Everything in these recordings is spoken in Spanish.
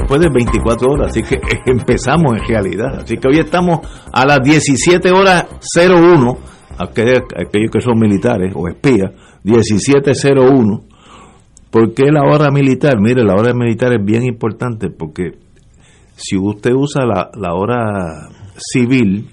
Después de 24 horas, así que empezamos en realidad. Así que hoy estamos a las 17 horas 01, aquellos, aquellos que son militares o espías, 1701. ¿Por qué la hora militar? Mire, la hora militar es bien importante porque si usted usa la, hora civil,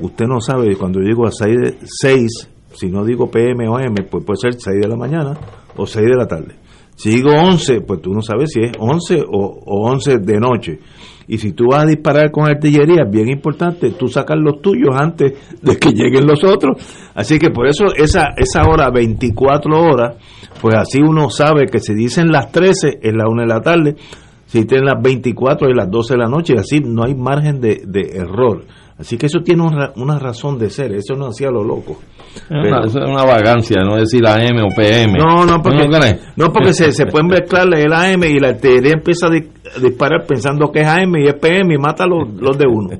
usted no sabe, cuando yo digo a 6, de- 6, si no digo PM o M, pues puede ser 6 de la mañana o 6 de la tarde. Si digo 11, pues tú no sabes si es 11 o, o 11 de noche. Y si tú vas a disparar con artillería, bien importante, tú sacas los tuyos antes de que lleguen los otros. Así que por eso esa, esa hora, 24 horas, pues así uno sabe que si dicen las 13 es la 1 de la tarde, si tienen las 24 es las 12 de la noche, así no hay margen de, de error. Así que eso tiene una, una razón de ser, eso no hacía lo loco. Una- eso es una vagancia, no decir AM o PM. No, no, porque, ¿No porque se, se pueden mezclar el AM y la artillería empieza a, di- a disparar pensando que es AM y es PM y mata los, los de uno.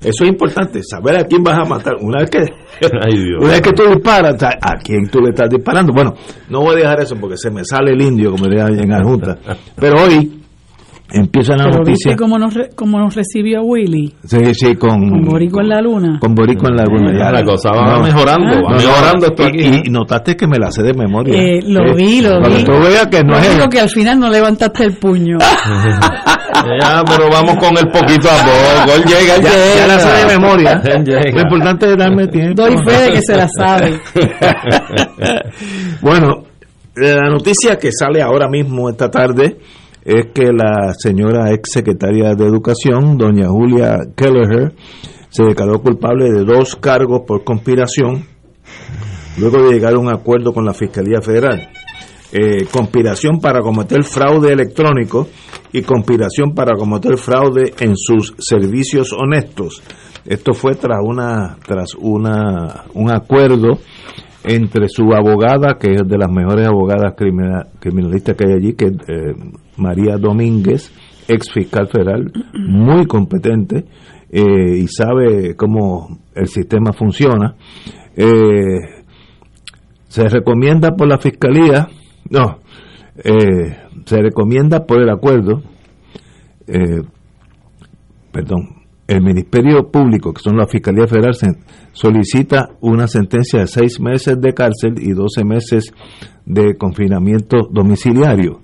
Eso es importante, saber a quién vas a matar. Una vez que, Ay, Dios. una vez que tú disparas, a quién tú le estás disparando. Bueno, no voy a dejar eso porque se me sale el indio, como diría en la Junta. Pero hoy empieza la Pero noticia. viste cómo nos, re- cómo nos recibió Willy, Sí, sí, con, con Boricua en la luna. con Boricua en la luna. Ya la cosa va No. mejorando, va mejorando esto y, aquí. y- y notaste que me la sé de memoria. Eh, lo vi, lo vi. tú veas que no Lo es que al final no levantaste el puño. Ya, pero vamos con el poquito a poco. Él llega, él ya, llega. ya la sé de memoria. Lo importante es darme tiempo. Doy fe de que se la sabe. bueno, la noticia que sale ahora mismo esta tarde es que la señora ex secretaria de Educación, doña Julia Kelleher, se declaró culpable de dos cargos por conspiración luego de llegar a un acuerdo con la Fiscalía Federal. Eh, conspiración para cometer fraude electrónico y conspiración para cometer fraude en sus servicios honestos. Esto fue tras una tras una un acuerdo entre su abogada, que es de las mejores abogadas crimina- criminalistas que hay allí, que eh, María Domínguez, ex fiscal federal, muy competente eh, y sabe cómo el sistema funciona. Eh, se recomienda por la fiscalía, no, eh, se recomienda por el acuerdo, perdón, el Ministerio Público, que son la Fiscalía Federal, solicita una sentencia de seis meses de cárcel y 12 meses de confinamiento domiciliario.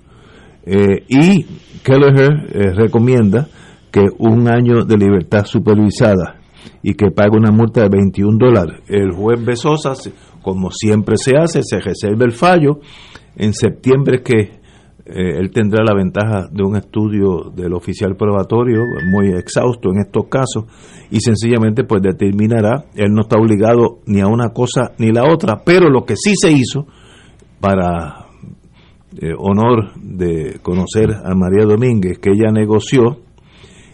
Eh, y Kelleher eh, recomienda que un año de libertad supervisada y que pague una multa de 21 dólares. El juez Besosa, como siempre se hace, se reserva el fallo. En septiembre que eh, él tendrá la ventaja de un estudio del oficial probatorio muy exhausto en estos casos y sencillamente pues determinará, él no está obligado ni a una cosa ni la otra, pero lo que sí se hizo para eh, honor de conocer a María Domínguez, que ella negoció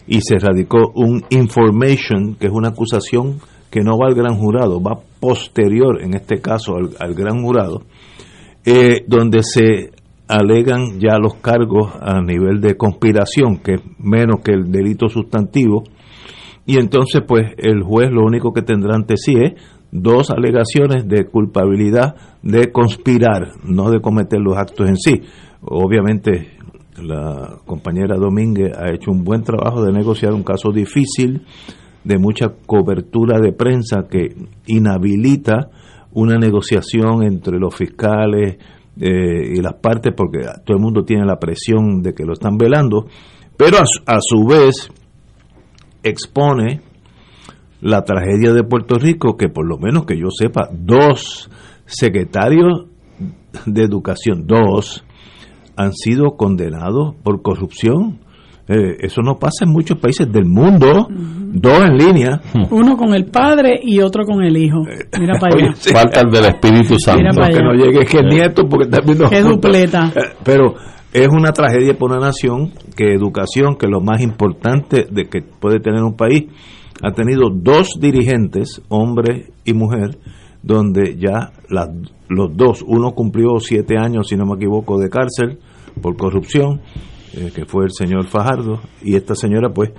y se radicó un information, que es una acusación que no va al gran jurado, va posterior, en este caso, al, al gran jurado, eh, donde se alegan ya los cargos a nivel de conspiración, que es menos que el delito sustantivo, y entonces pues el juez lo único que tendrá ante sí es dos alegaciones de culpabilidad de conspirar, no de cometer los actos en sí. Obviamente la compañera Domínguez ha hecho un buen trabajo de negociar un caso difícil, de mucha cobertura de prensa que inhabilita una negociación entre los fiscales eh, y las partes, porque todo el mundo tiene la presión de que lo están velando, pero a, a su vez expone la tragedia de Puerto Rico, que por lo menos que yo sepa, dos secretarios de educación, dos, han sido condenados por corrupción. Eh, eso no pasa en muchos países del mundo, dos en línea. Uno con el padre y otro con el hijo. Mira para allá. Oye, sí. Falta el del Espíritu Santo. Mira para que no llegue que nieto porque también dupleta. Eh, Pero es una tragedia para una nación que educación, que es lo más importante de que puede tener un país, ha tenido dos dirigentes, hombre y mujer, donde ya las- los dos, uno cumplió siete años, si no me equivoco, de cárcel por corrupción, eh, que fue el señor Fajardo, y esta señora pues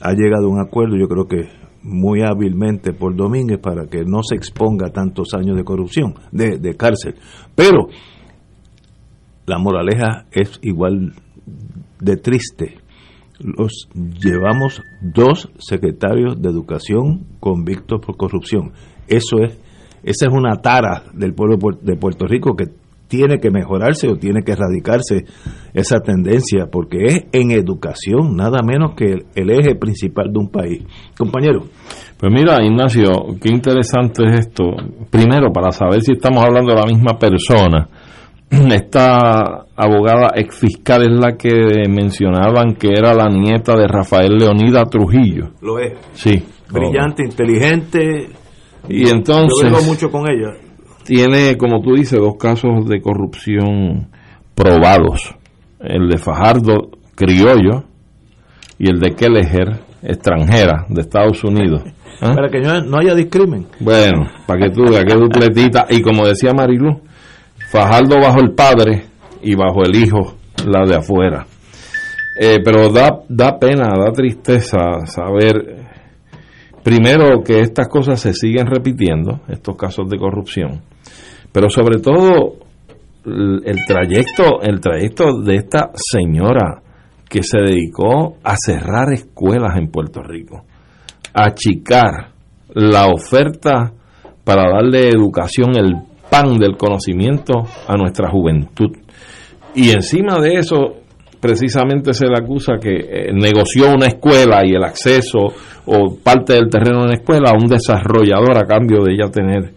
ha llegado a un acuerdo, yo creo que muy hábilmente por Domínguez para que no se exponga tantos años de corrupción, de, de cárcel. Pero la moraleja es igual de triste. Los llevamos dos secretarios de educación convictos por corrupción. Eso es, esa es una tara del pueblo de Puer- de Puerto Rico que tiene que mejorarse o tiene que erradicarse esa tendencia, porque es en educación nada menos que el, el eje principal de un país. Compañero, Pues mira, Ignacio, qué interesante es esto. Primero, para saber si estamos hablando de la misma persona, esta abogada ex fiscal es la que mencionaban que era la nieta de Rafael Leonida Trujillo. lo es. Sí. Brillante, inteligente. Y Yo entonces vengo mucho con ella. Tiene, como tú dices, dos casos de corrupción probados. El de Fajardo criollo y el de Kelleher extranjera de Estados Unidos. ¿Ah? Para que no, no haya discrimen. Bueno, para que tú veas qué dupletita. Y como decía Marilu, Fajardo bajo el padre y bajo el hijo la de afuera. Eh, pero da, da pena, da tristeza saber, primero, que estas cosas se siguen repitiendo, estos casos de corrupción, pero sobre todo el, trayecto, el trayecto de esta señora que se dedicó a cerrar escuelas en Puerto Rico achicar la oferta para darle educación, el pan del conocimiento a nuestra juventud. Y encima de eso, precisamente se le acusa que eh, negoció una escuela y el acceso o parte del terreno de una escuela a un desarrollador a cambio de ella tener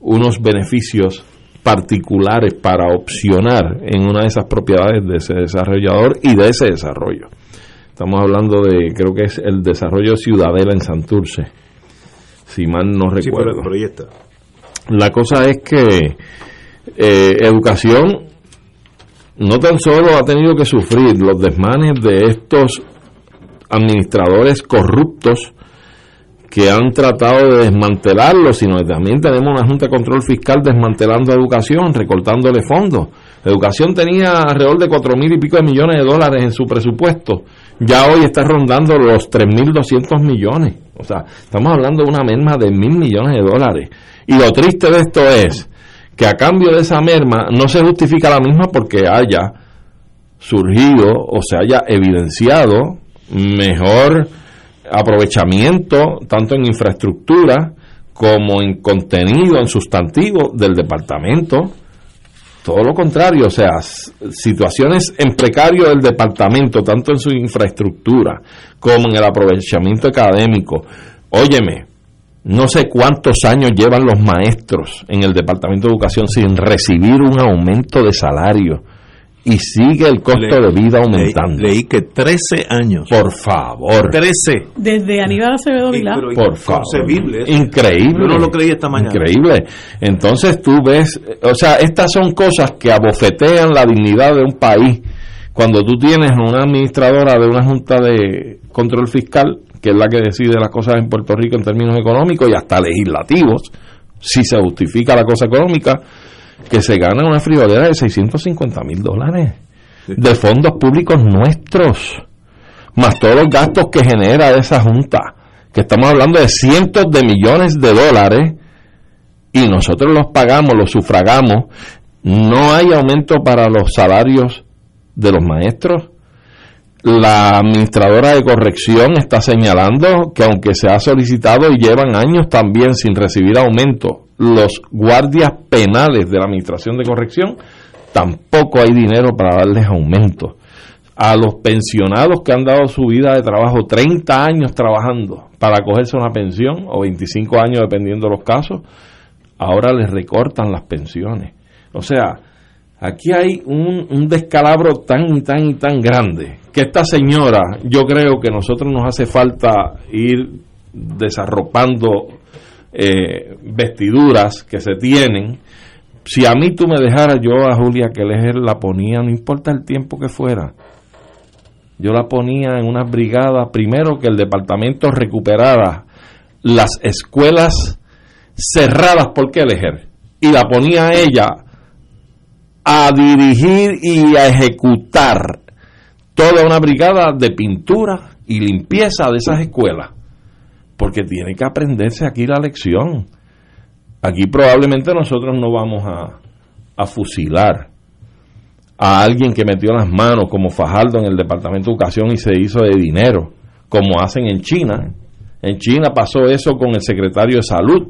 unos beneficios particulares para opcionar en una de esas propiedades de ese desarrollador y de ese desarrollo. Estamos hablando de, creo que es el desarrollo Ciudadela en Santurce, si mal no Sí, recuerdo. pero, pero. La cosa es que eh, educación no tan solo ha tenido que sufrir los desmanes de estos administradores corruptos que han tratado de desmantelarlo, sino que también tenemos una Junta de Control Fiscal desmantelando educación, recortándole fondos. Educación tenía alrededor de cuatro mil y pico de millones de dólares en su presupuesto. Ya hoy está rondando los 3.200 millones. O sea, estamos hablando de una merma de mil millones de dólares. Y lo triste de esto es que a cambio de esa merma no se justifica la misma porque haya surgido o se haya evidenciado mejor aprovechamiento tanto en infraestructura como en contenido, en sustantivo del departamento. Todo lo contrario, o sea, situaciones en precario del departamento, tanto en su infraestructura como en el aprovechamiento académico. Óyeme, no sé cuántos años llevan los maestros en el Departamento de Educación sin recibir un aumento de salario y sigue el costo Le- de vida aumentando. leí que 13 años. Por favor, 13. Desde Aníbal Acevedo Vilá. pero por favor. inconcebible eso. Increíble. Yo no lo creí esta mañana. Increíble. Entonces tú ves, o sea, estas son cosas que abofetean la dignidad de un país. Cuando tú tienes una administradora de una junta de control fiscal, que es la que decide las cosas en Puerto Rico en términos económicos y hasta legislativos, si se justifica la cosa económica, que se gana una friolera de 650 mil dólares de fondos públicos nuestros, más todos los gastos que genera esa junta, que estamos hablando de cientos de millones de dólares, y nosotros los pagamos, los sufragamos, no hay aumento para los salarios de los maestros. La administradora de corrección está señalando que aunque se ha solicitado y llevan años también sin recibir aumento, los guardias penales de la administración de corrección, tampoco hay dinero para darles aumento. A los pensionados que han dado su vida de trabajo 30 años trabajando para cogerse una pensión o 25 años dependiendo de los casos, ahora les recortan las pensiones. O sea, aquí hay un, un, descalabro tan y tan y tan grande que esta señora, yo creo que nosotros nos hace falta ir desarropando eh, vestiduras que se tienen. Si a mí tú me dejaras yo a Julia que la ponía, no importa el tiempo que fuera, yo la ponía en una brigada, primero que el departamento recuperara las escuelas cerradas por Kelleher y la ponía ella a dirigir y a ejecutar toda una brigada de pintura y limpieza de esas escuelas porque tiene que aprenderse aquí la lección. Aquí probablemente nosotros no vamos a, a fusilar a alguien que metió las manos como Fajardo en el Departamento de Educación y se hizo de dinero, como hacen en China. En China pasó eso con el secretario de Salud,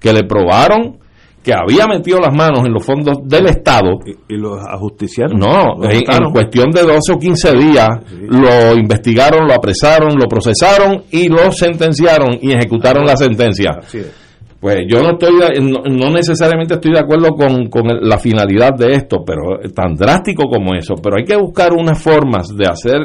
que le probaron que había metido las manos en los fondos del Estado. ¿Y, los ajusticiaron? No, en, cuestión de 12 o 15 días lo investigaron, lo apresaron, lo procesaron y lo sentenciaron y ejecutaron la sentencia. Pues yo no estoy, no, necesariamente estoy de acuerdo con, la finalidad de esto, pero tan drástico como eso. Pero hay que buscar unas formas de hacer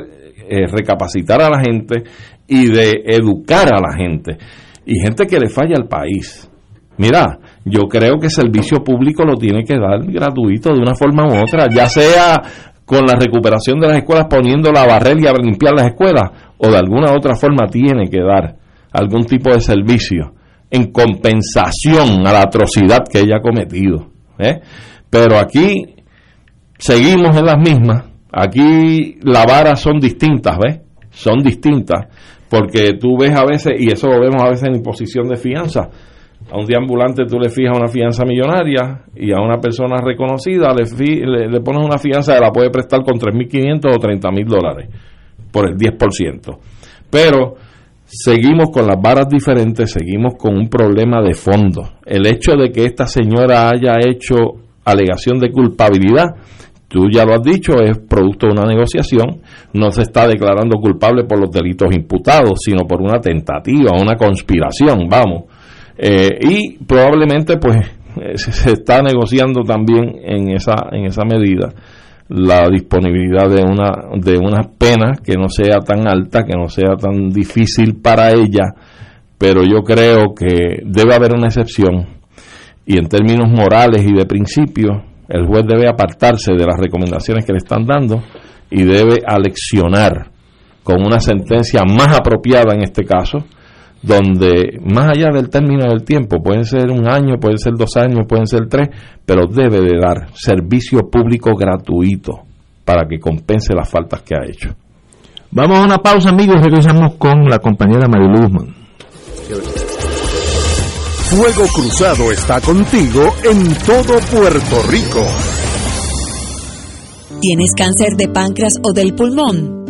eh, recapacitar a la gente y de educar a la gente. Y gente que le falla al país. Mira, yo creo que el servicio público lo tiene que dar gratuito de una forma u otra, ya sea con la recuperación de las escuelas poniendo la barrera y a limpiar las escuelas, o de alguna otra forma tiene que dar algún tipo de servicio en compensación a la atrocidad que ella ha cometido. ¿eh? Pero aquí seguimos en las mismas, aquí las varas son distintas, ¿ves? Son distintas, porque tú ves a veces, y eso lo vemos a veces en imposición de fianza, a un deambulante tú le fijas una fianza millonaria y a una persona reconocida le, pones una fianza que la puede prestar con 3.500 o 30.000 dólares por el 10%. Pero seguimos con las varas diferentes, seguimos con un problema de fondo. El hecho de que esta señora haya hecho alegación de culpabilidad, tú ya lo has dicho, es producto de una negociación, no se está declarando culpable por los delitos imputados, sino por una tentativa, una conspiración, vamos. Eh, y probablemente pues eh, se está negociando también en esa en esa medida la disponibilidad de una de una pena que no sea tan alta que no sea tan difícil para ella pero yo creo que debe haber una excepción. Y en términos morales y de principio el juez debe apartarse de las recomendaciones que le están dando y debe aleccionar con una sentencia más apropiada en este caso donde más allá del término del tiempo, pueden ser un año, pueden ser dos años, pueden ser tres, pero debe de dar servicio público gratuito para que compense las faltas que ha hecho. Vamos a una pausa, amigos, regresamos con la compañera Marilu Guzmán. Fuego Cruzado está contigo en todo Puerto Rico. ¿Tienes cáncer de páncreas o del pulmón?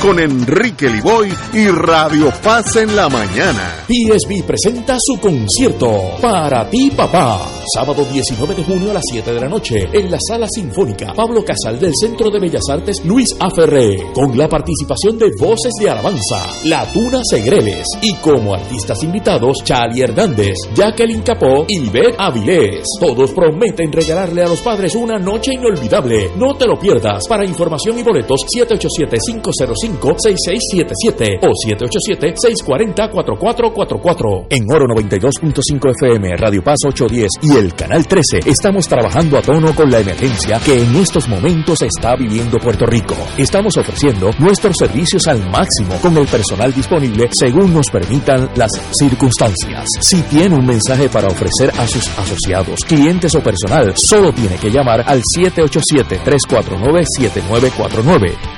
con Enrique Liboy y Radio Paz en la mañana. PSB presenta su concierto Para ti papá, sábado 19 de junio a las 7 de la noche en la Sala Sinfónica Pablo Casal del Centro de Bellas Artes Luis Aferré, con la participación de Voces de Alabanza, La Tuna Segreles y como artistas invitados Charlie Hernández, Jacqueline Capó y Beth Avilés. Todos prometen regalarle a los padres una noche inolvidable. No te lo pierdas. Para información y boletos 787-505-6677 o 787-640-4444. En Oro 92.5 FM, Radio Paz 810 y el Canal 13 estamos trabajando a tono con la emergencia que en estos momentos está viviendo Puerto Rico. Estamos ofreciendo nuestros servicios al máximo con el personal disponible según nos permitan las circunstancias. Si tiene un mensaje para ofrecer a sus asociados, clientes o personal, solo tiene que llamar al 787-349-7949.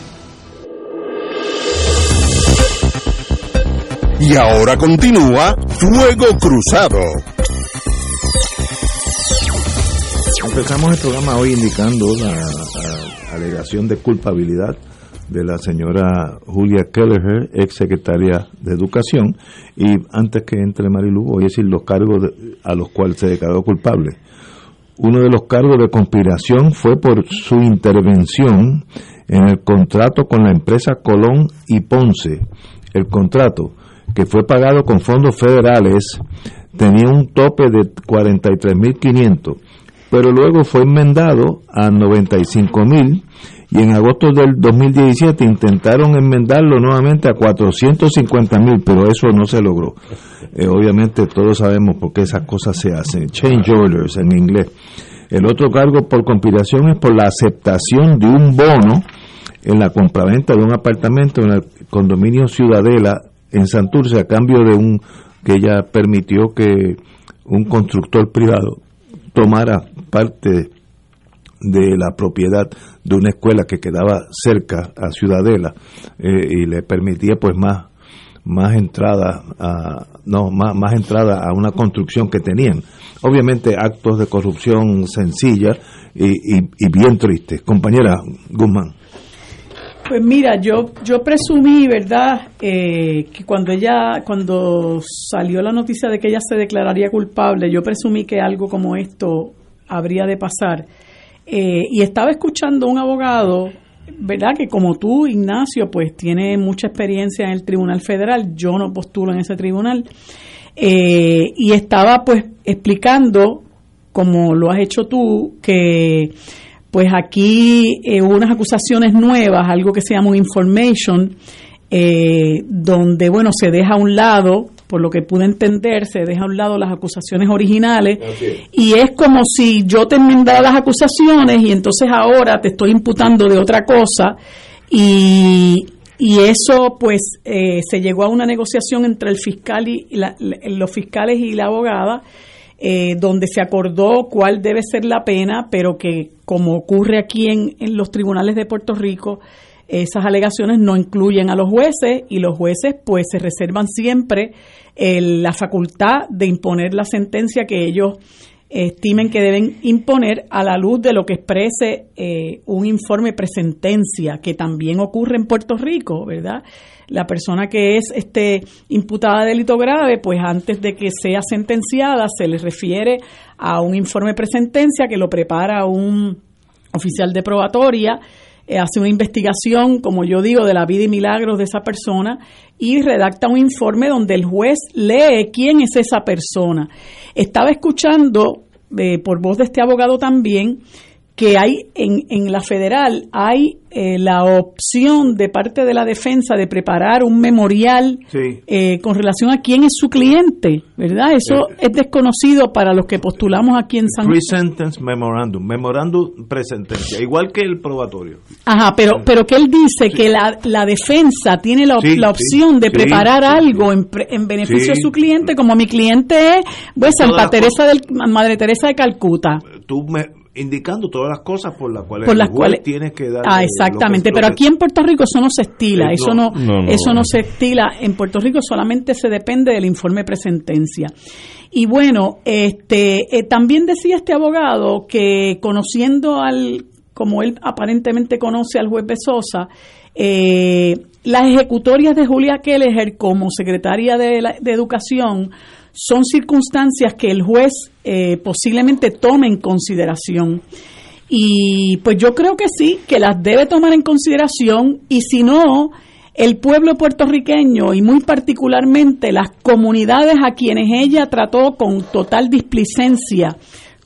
Y ahora continúa Fuego Cruzado. Empezamos el programa hoy indicando la, alegación de culpabilidad de la señora Julia Kelleher, ex secretaria de Educación, y antes que entre Marilu, voy a decir los cargos de- a los cuales se declaró culpable. Uno de los cargos de conspiración fue por su intervención en el contrato con la empresa Colón y Ponce. El contrato, que fue pagado con fondos federales, tenía un tope de 43.500, pero luego fue enmendado a 95.000 y en agosto del 2017 intentaron enmendarlo nuevamente a 450.000, pero eso no se logró. Eh, obviamente todos sabemos por qué esas cosas se hacen, change orders en inglés. El otro cargo por conspiración es por la aceptación de un bono en la compraventa de un apartamento en el condominio Ciudadela en Santurce a cambio de un que ella permitió que un constructor privado tomara parte de la propiedad de una escuela que quedaba cerca a Ciudadela eh, y le permitía pues más más entrada a no más, más entrada a una construcción que tenían. Obviamente actos de corrupción sencilla y, y- y bien tristes. Compañera Guzmán Pues mira, yo yo presumí, ¿verdad?, eh, que cuando ella, cuando salió la noticia de que ella se declararía culpable, yo presumí que algo como esto habría de pasar. Eh, y estaba escuchando un abogado, ¿verdad?, que como tú, Ignacio, pues tiene mucha experiencia en el Tribunal Federal, yo no postulo en ese tribunal, eh, y estaba pues explicando, como lo has hecho tú, que pues aquí eh, hubo unas acusaciones nuevas, algo que se llama un information, eh, donde, bueno, se deja a un lado, por lo que pude entender, se deja a un lado las acusaciones originales, y es como si yo te enmendara las acusaciones y entonces ahora te estoy imputando de otra cosa, y, y eso pues eh, se llegó a una negociación entre el fiscal y la- la- los fiscales y la abogada, eh, donde se acordó cuál debe ser la pena, pero que como ocurre aquí en, los tribunales de Puerto Rico, esas alegaciones no incluyen a los jueces y los jueces pues se reservan siempre la facultad de imponer la sentencia que ellos estimen que deben imponer a la luz de lo que exprese eh, un informe presentencia, que también ocurre en Puerto Rico, ¿verdad? La persona que es este imputada de delito grave, pues antes de que sea sentenciada, se le refiere a un informe presentencia que lo prepara un oficial de probatoria, eh, hace una investigación, como yo digo, de la vida y milagros de esa persona y redacta un informe donde el juez lee quién es esa persona. Estaba escuchando eh, por voz de este abogado también que hay en, en la federal hay eh, la opción de parte de la defensa de preparar un memorial eh, con relación a quién es su cliente, ¿verdad? Eso Eh, es desconocido para los que postulamos aquí en San Pre-sentence memorandum, memorándum presentencia, igual que el probatorio. Ajá, pero, pero que él dice que la, la defensa tiene la, Sí, la opción de preparar algo en, pre- en beneficio de su cliente, como mi cliente es pues, Santa Teresa del, Madre Teresa de Calcuta. Tú me indicando todas las cosas por las cuales por el las juez cuales tiene que dar. ah eh, exactamente que- pero que- aquí en Puerto Rico eso no se estila Eh, eso no, no, no, no, eso no no. se estila en Puerto Rico solamente se depende del informe presentencia y bueno este eh, también decía este abogado que conociendo al como él aparentemente conoce al juez Besosa eh, las ejecutorias de Julia Kelleher como secretaria de, la- de Educación son circunstancias que el juez eh, posiblemente tome en consideración. Y pues yo creo que sí, que las debe tomar en consideración y si no, el pueblo puertorriqueño y muy particularmente las comunidades a quienes ella trató con total displicencia,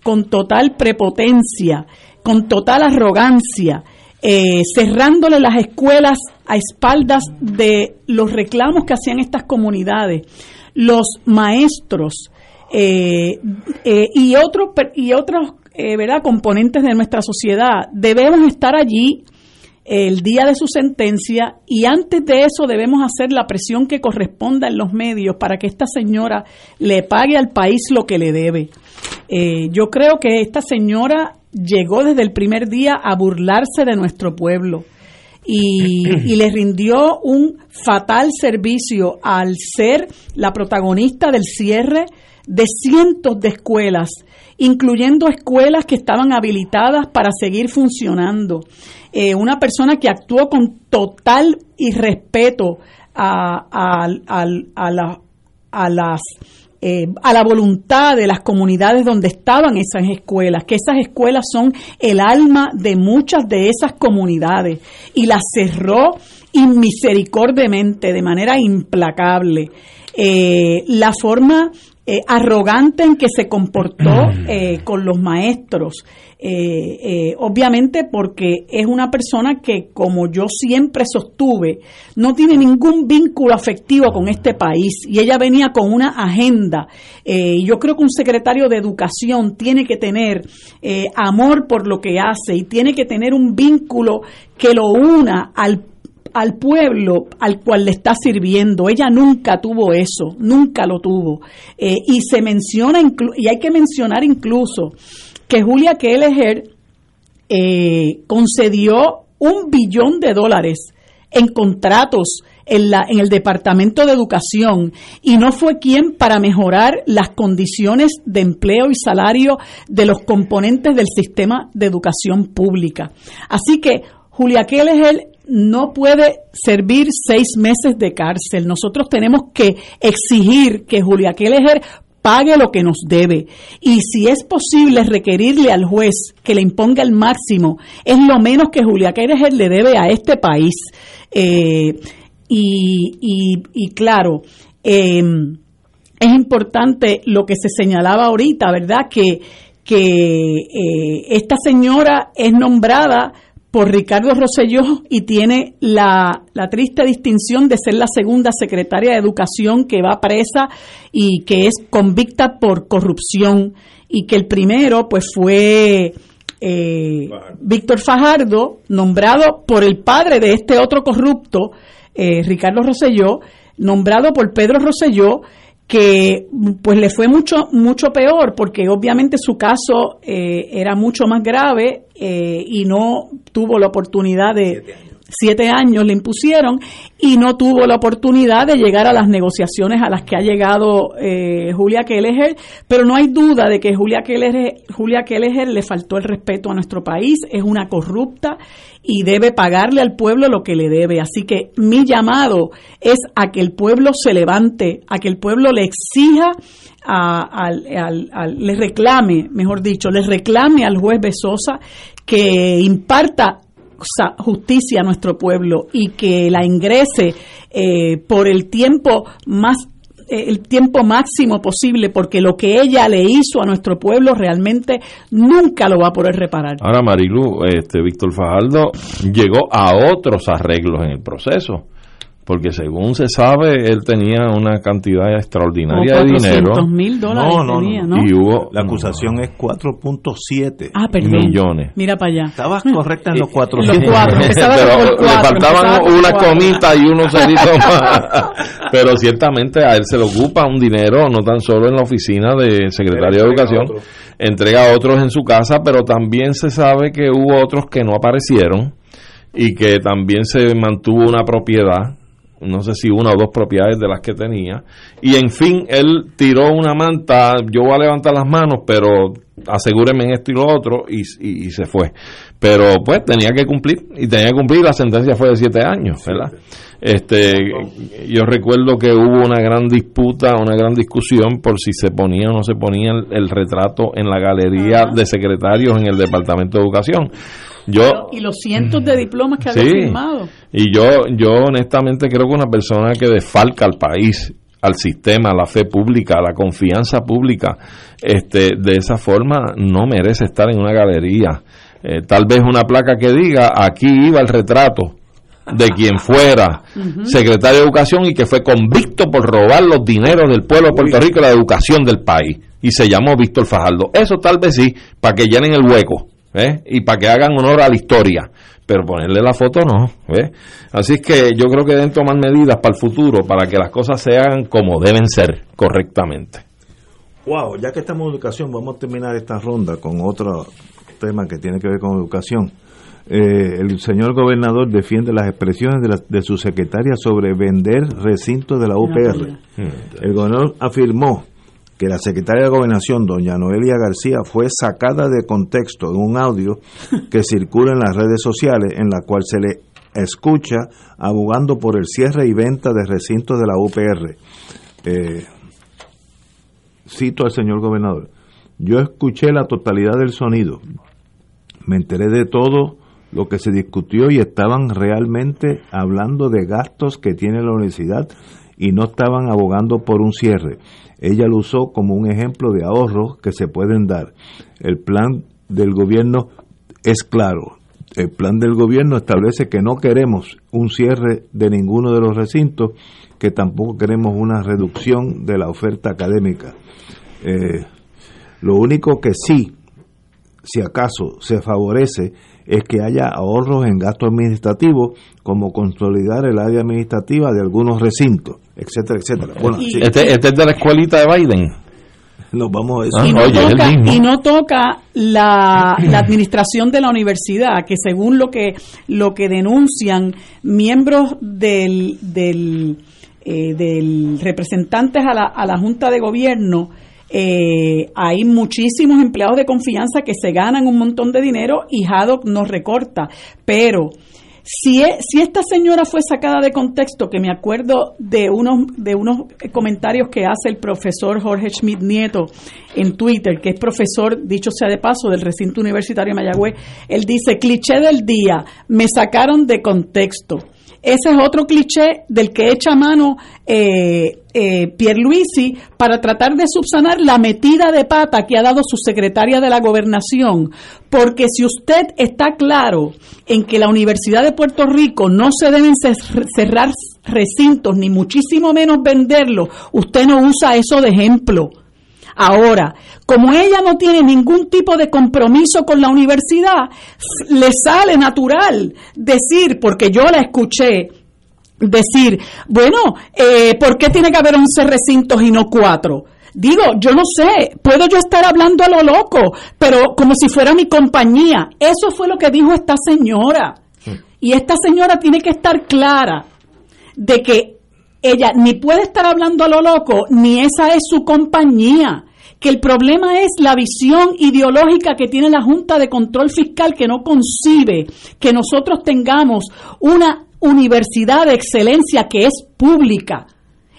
con total prepotencia, con total arrogancia, eh, cerrándole las escuelas a espaldas de los reclamos que hacían estas comunidades, los maestros eh, eh, y otros per- y otros eh, verdad componentes de nuestra sociedad. Debemos estar allí el día de su sentencia y antes de eso debemos hacer la presión que corresponda en los medios para que esta señora le pague al país lo que le debe. Eh, yo creo que esta señora llegó desde el primer día a burlarse de nuestro pueblo y, y le rindió un fatal servicio al ser la protagonista del cierre de cientos de escuelas, incluyendo escuelas que estaban habilitadas para seguir funcionando. Eh, una persona que actuó con total irrespeto a, a, a, a la- a las eh, a la voluntad de las comunidades donde estaban esas escuelas, que esas escuelas son el alma de muchas de esas comunidades y las cerró inmisericordiamente, de manera implacable. Eh, la forma eh, arrogante en que se comportó eh, con los maestros, eh, eh, obviamente porque es una persona que, como yo siempre sostuve, no tiene ningún vínculo afectivo con este país y ella venía con una agenda. Eh, yo creo que un secretario de educación tiene que tener eh, amor por lo que hace y tiene que tener un vínculo que lo una al al pueblo al cual le está sirviendo. Ella nunca tuvo eso, nunca lo tuvo. Eh, y se menciona, y hay que mencionar incluso, que Julia Kelleher eh, concedió un billón de dólares en contratos en, la, en el Departamento de Educación y no fue quien para mejorar las condiciones de empleo y salario de los componentes del sistema de educación pública. Así que Julia Kelleher no puede servir seis meses de cárcel. Nosotros tenemos que exigir que Julia Kelleher pague lo que nos debe. Y si es posible requerirle al juez que le imponga el máximo, es lo menos que Julia Kelleher le debe a este país. Eh, y, y, y claro, eh, es importante lo que se señalaba ahorita, ¿verdad? Que, que eh, esta señora es nombrada por Ricardo Rosselló y tiene la, la triste distinción de ser la segunda secretaria de Educación que va presa y que es convicta por corrupción y que el primero pues fue eh, Víctor Fajardo, nombrado por el padre de este otro corrupto, eh, Ricardo Rosselló, nombrado por Pedro Rosselló, que pues le fue mucho mucho peor porque obviamente su caso eh, era mucho más grave eh, y no tuvo la oportunidad de siete años le impusieron y no tuvo la oportunidad de llegar a las negociaciones a las que ha llegado eh, Julia Kelleher, pero no hay duda de que Julia Kelleher, Julia le faltó el respeto a nuestro país, es una corrupta y debe pagarle al pueblo lo que le debe. Así que mi llamado es a que el pueblo se levante, a que el pueblo le exija, a- al- le reclame, mejor dicho, le reclame al juez Besosa que imparta justicia a nuestro pueblo y que la ingrese eh, por el tiempo más eh, el tiempo máximo posible porque lo que ella le hizo a nuestro pueblo realmente nunca lo va a poder reparar. Ahora, Marilu, este Víctor Fajardo llegó a otros arreglos en el proceso porque según se sabe, él tenía una cantidad extraordinaria de dinero. mil dólares No, no, tenía, no. ¿no? Y hubo La acusación es 4.7 Ah, millones. Mira para allá. Estabas correcta en los Los 400. cuatro. Empezaba Pero le faltaban una comita y unos ceritos más. Pero ciertamente a él se le ocupa un dinero, no tan solo en la oficina de secretario de Educación, entrega a otros en su casa, pero también se sabe que hubo otros que no aparecieron y que también se mantuvo una propiedad no sé si una o dos propiedades de las que tenía. Y en fin, él tiró una manta, yo voy a levantar las manos, pero asegúreme en esto y lo otro, y, y- y se fue. Pero pues tenía que cumplir, y tenía que cumplir, la sentencia fue de siete años, ¿verdad? Este, yo recuerdo que hubo una gran disputa, una gran discusión por si se ponía o no se ponía el, el retrato en la galería de secretarios en el Departamento de Educación. Yo, Y los cientos de diplomas que había Sí. firmado. y yo, yo honestamente creo que una persona que desfalca al país, al sistema, a la fe pública, a la confianza pública, este, de esa forma no merece estar en una galería. Eh, tal vez una placa que diga aquí iba el retrato de quien fuera secretario de educación y que fue convicto por robar los dineros del pueblo de Puerto Rico y la educación del país y se llamó Víctor Fajardo. Eso tal vez sí, para que llenen el hueco ¿eh? y para que hagan honor a la historia, pero ponerle la foto no. ¿ves? Así es que yo creo que deben tomar medidas para el futuro para que las cosas se hagan como deben ser correctamente. Wow, ya que estamos en educación, vamos a terminar esta ronda con otro tema que tiene que ver con educación. Eh, el señor gobernador defiende las expresiones de, la- de su secretaria sobre vender recintos de la UPR. El gobernador afirmó que la secretaria de Gobernación, doña Noelia García, fue sacada de contexto de un audio que circula en las redes sociales en la cual se le escucha abogando por el cierre y venta de recintos de la UPR. Eh, cito al señor gobernador, yo escuché la totalidad del sonido, me enteré de todo lo que se discutió y estaban realmente hablando de gastos que tiene la universidad y no estaban abogando por un cierre. Ella lo usó como un ejemplo de ahorros que se pueden dar. El plan del gobierno es claro. El plan del gobierno establece que no queremos un cierre de ninguno de los recintos, que tampoco queremos una reducción de la oferta académica. Eh, lo único que sí, si acaso se favorece, es que haya ahorros en gastos administrativos, como consolidar el área administrativa de algunos recintos, etcétera, etcétera. Bueno, Y- sí, Este, este es de la escuelita de Biden. nos vamos a eso. Ah, y, no oye, toca, y no toca la, la administración de la universidad, que según lo que lo que denuncian miembros del, del, eh, del representantes a la, a la Junta de Gobierno, eh, hay muchísimos empleados de confianza que se ganan un montón de dinero y Haddock nos recorta. Pero si, e- si esta señora fue sacada de contexto, que me acuerdo de unos, de unos comentarios que hace el profesor Jorge Schmidt Nieto en Twitter, que es profesor, dicho sea de paso, del recinto universitario de Mayagüez, él dice, cliché del día, me sacaron de contexto. Ese es otro cliché del que echa mano eh, eh, Pierluisi para tratar de subsanar la metida de pata que ha dado su secretaria de la gobernación. Porque si usted está claro en que la Universidad de Puerto Rico no se deben cer- cerrar recintos, ni muchísimo menos venderlos, usted no usa eso de ejemplo. Ahora, como ella no tiene ningún tipo de compromiso con la universidad, le sale natural decir, porque yo la escuché decir, bueno, eh, ¿por qué tiene que haber 11 recintos y no cuatro? Digo, yo no sé, puedo yo estar hablando a lo loco, pero como si fuera mi compañía. Eso fue lo que dijo esta señora. Y esta señora tiene que estar clara de que ella ni puede estar hablando a lo loco, ni esa es su compañía. Que el problema es la visión ideológica que tiene la Junta de Control Fiscal que no concibe que nosotros tengamos una universidad de excelencia que es pública.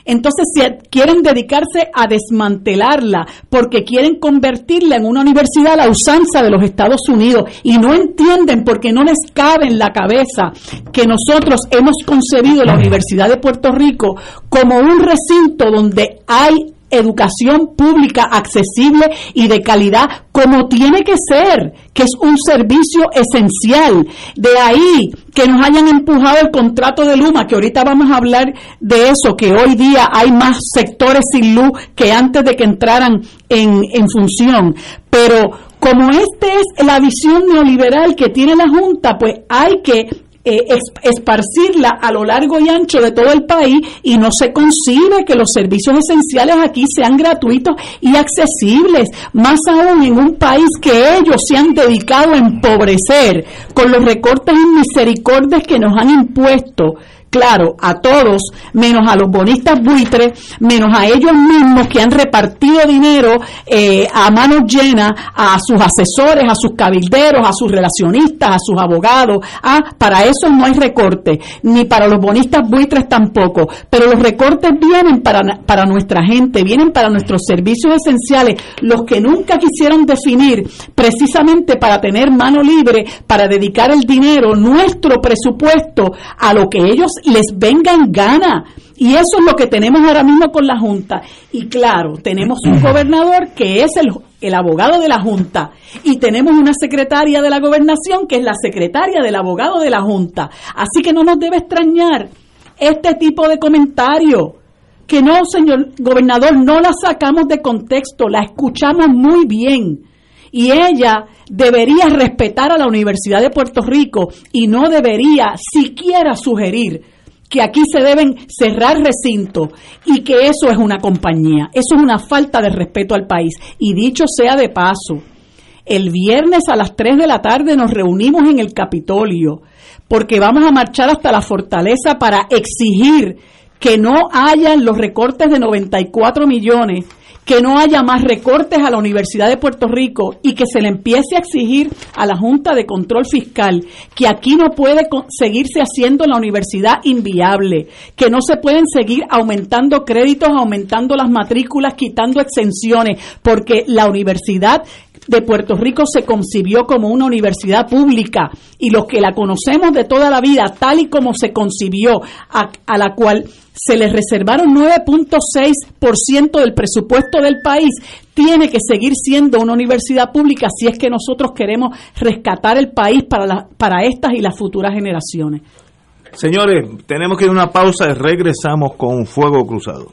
Entonces si quieren dedicarse a desmantelarla porque quieren convertirla en una universidad a la usanza de los Estados Unidos y no entienden porque no les cabe en la cabeza que nosotros hemos concebido la Universidad de Puerto Rico como un recinto donde hay educación pública accesible y de calidad como tiene que ser, que es un servicio esencial. De ahí que nos hayan empujado el contrato de Luma, que ahorita vamos a hablar de eso, que hoy día hay más sectores sin luz que antes de que entraran en, en función. Pero como esta es la visión neoliberal que tiene la Junta, pues hay que eh, esparcirla a lo largo y ancho de todo el país y no se concibe que los servicios esenciales aquí sean gratuitos y accesibles, más aún en un país que ellos se han dedicado a empobrecer con los recortes y misericordias que nos han impuesto claro, a todos, menos a los bonistas buitres, menos a ellos mismos que han repartido dinero eh, a manos llenas a sus asesores, a sus cabilderos, a sus relacionistas, a sus abogados. Ah, para eso no hay recorte, ni para los bonistas buitres tampoco. Pero los recortes vienen para, para nuestra gente, vienen para nuestros servicios esenciales, los que nunca quisieron definir precisamente para tener mano libre, para dedicar el dinero, nuestro presupuesto a lo que ellos les vengan gana. Y eso es lo que tenemos ahora mismo con la Junta. Y claro, tenemos un gobernador que es el, el abogado de la Junta. Y tenemos una secretaria de la gobernación que es la secretaria del abogado de la Junta. Así que no nos debe extrañar este tipo de comentario. Que no, señor gobernador, no la sacamos de contexto, la escuchamos muy bien. Y ella debería respetar a la Universidad de Puerto Rico y no debería siquiera sugerir que aquí se deben cerrar recintos y que eso es una compañía. Eso es una falta de respeto al país. Y dicho sea de paso, el viernes a las 3 de la tarde nos reunimos en el Capitolio porque vamos a marchar hasta la fortaleza para exigir que no hayan los recortes de 94 millones que no haya más recortes a la Universidad de Puerto Rico y que se le empiece a exigir a la Junta de Control Fiscal que aquí no puede seguirse haciendo la universidad inviable, que no se pueden seguir aumentando créditos, aumentando las matrículas, quitando exenciones, porque la universidad de Puerto Rico se concibió como una universidad pública y los que la conocemos de toda la vida, tal y como se concibió, a, la cual se les reservaron 9.6% del presupuesto del país, tiene que seguir siendo una universidad pública si es que nosotros queremos rescatar el país para, para estas y las futuras generaciones. Señores, tenemos que ir a una pausa y regresamos con Fuego Cruzado.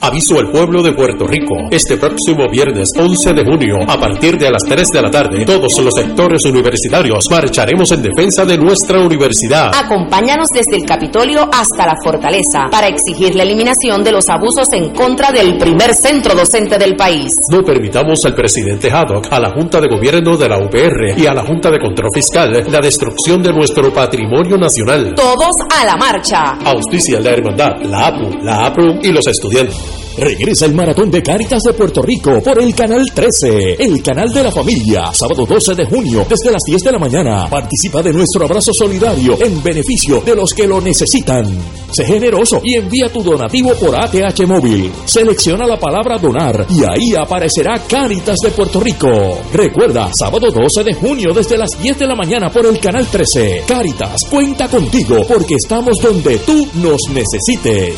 Aviso al pueblo de Puerto Rico. Este próximo viernes 11 de junio, a partir de las 3 de la tarde, todos los sectores universitarios marcharemos en defensa de nuestra universidad. Acompáñanos desde el Capitolio hasta la Fortaleza para exigir la eliminación de los abusos en contra del primer centro docente del país. No permitamos al presidente Haddock, a la Junta de Gobierno de la UPR y a la Junta de Control Fiscal la destrucción de nuestro patrimonio nacional. Todos a la marcha. Auspicia la Hermandad, la APU, la APRU y los estudiantes. Regresa el Maratón de Cáritas de Puerto Rico por el Canal 13, el canal de la familia, sábado 12 de junio desde las 10 de la mañana. Participa de nuestro abrazo solidario en beneficio de los que lo necesitan. Sé generoso y envía tu donativo por ATH Móvil. Selecciona la palabra donar y ahí aparecerá Cáritas de Puerto Rico. Recuerda, sábado 12 de junio desde las 10 de la mañana por el Canal 13. Cáritas cuenta contigo porque estamos donde tú nos necesites.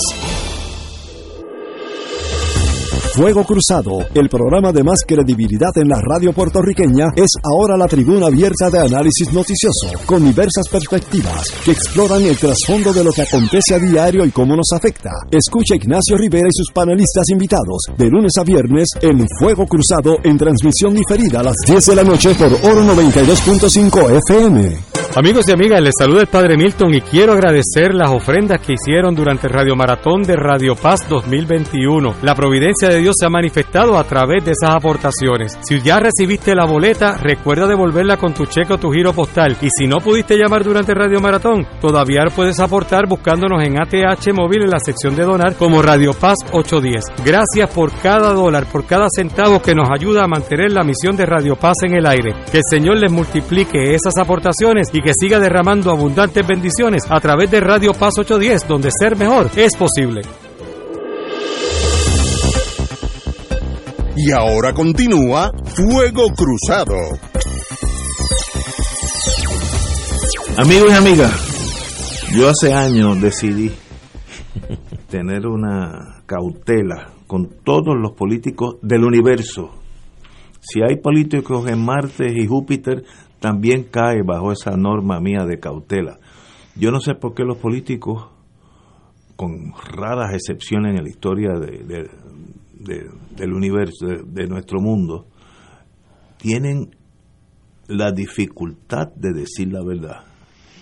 Fuego Cruzado, el programa de más credibilidad en la radio puertorriqueña, es ahora la tribuna abierta de análisis noticioso, con diversas perspectivas que exploran el trasfondo de lo que acontece a diario y cómo nos afecta. Escucha Ignacio Rivera y sus panelistas invitados de lunes a viernes en Fuego Cruzado en transmisión diferida a las 10 de la noche por Oro 92.5 FM. Amigos y amigas, les saluda el Padre Milton y quiero agradecer las ofrendas que hicieron durante el Radio Maratón de Radio Paz 2021. La providencia de Dios Dios se ha manifestado a través de esas aportaciones. Si ya recibiste la boleta, recuerda devolverla con tu cheque o tu giro postal. Y si no pudiste llamar durante Radio Maratón, todavía puedes aportar buscándonos en ATH Móvil en la sección de donar como Radio Paz 810. Gracias por cada dólar, por cada centavo que nos ayuda a mantener la misión de Radio Paz en el aire. Que el Señor les multiplique esas aportaciones y que siga derramando abundantes bendiciones a través de Radio Paz 810, donde ser mejor es posible. Y ahora continúa Fuego Cruzado. Amigos y amigas, yo hace años decidí tener una cautela con todos los políticos del universo. Si hay políticos en Marte y Júpiter, también cae bajo esa norma mía de cautela. Yo no sé por qué los políticos, con raras excepciones en la historia de, del universo, de, nuestro mundo, tienen la dificultad de decir la verdad.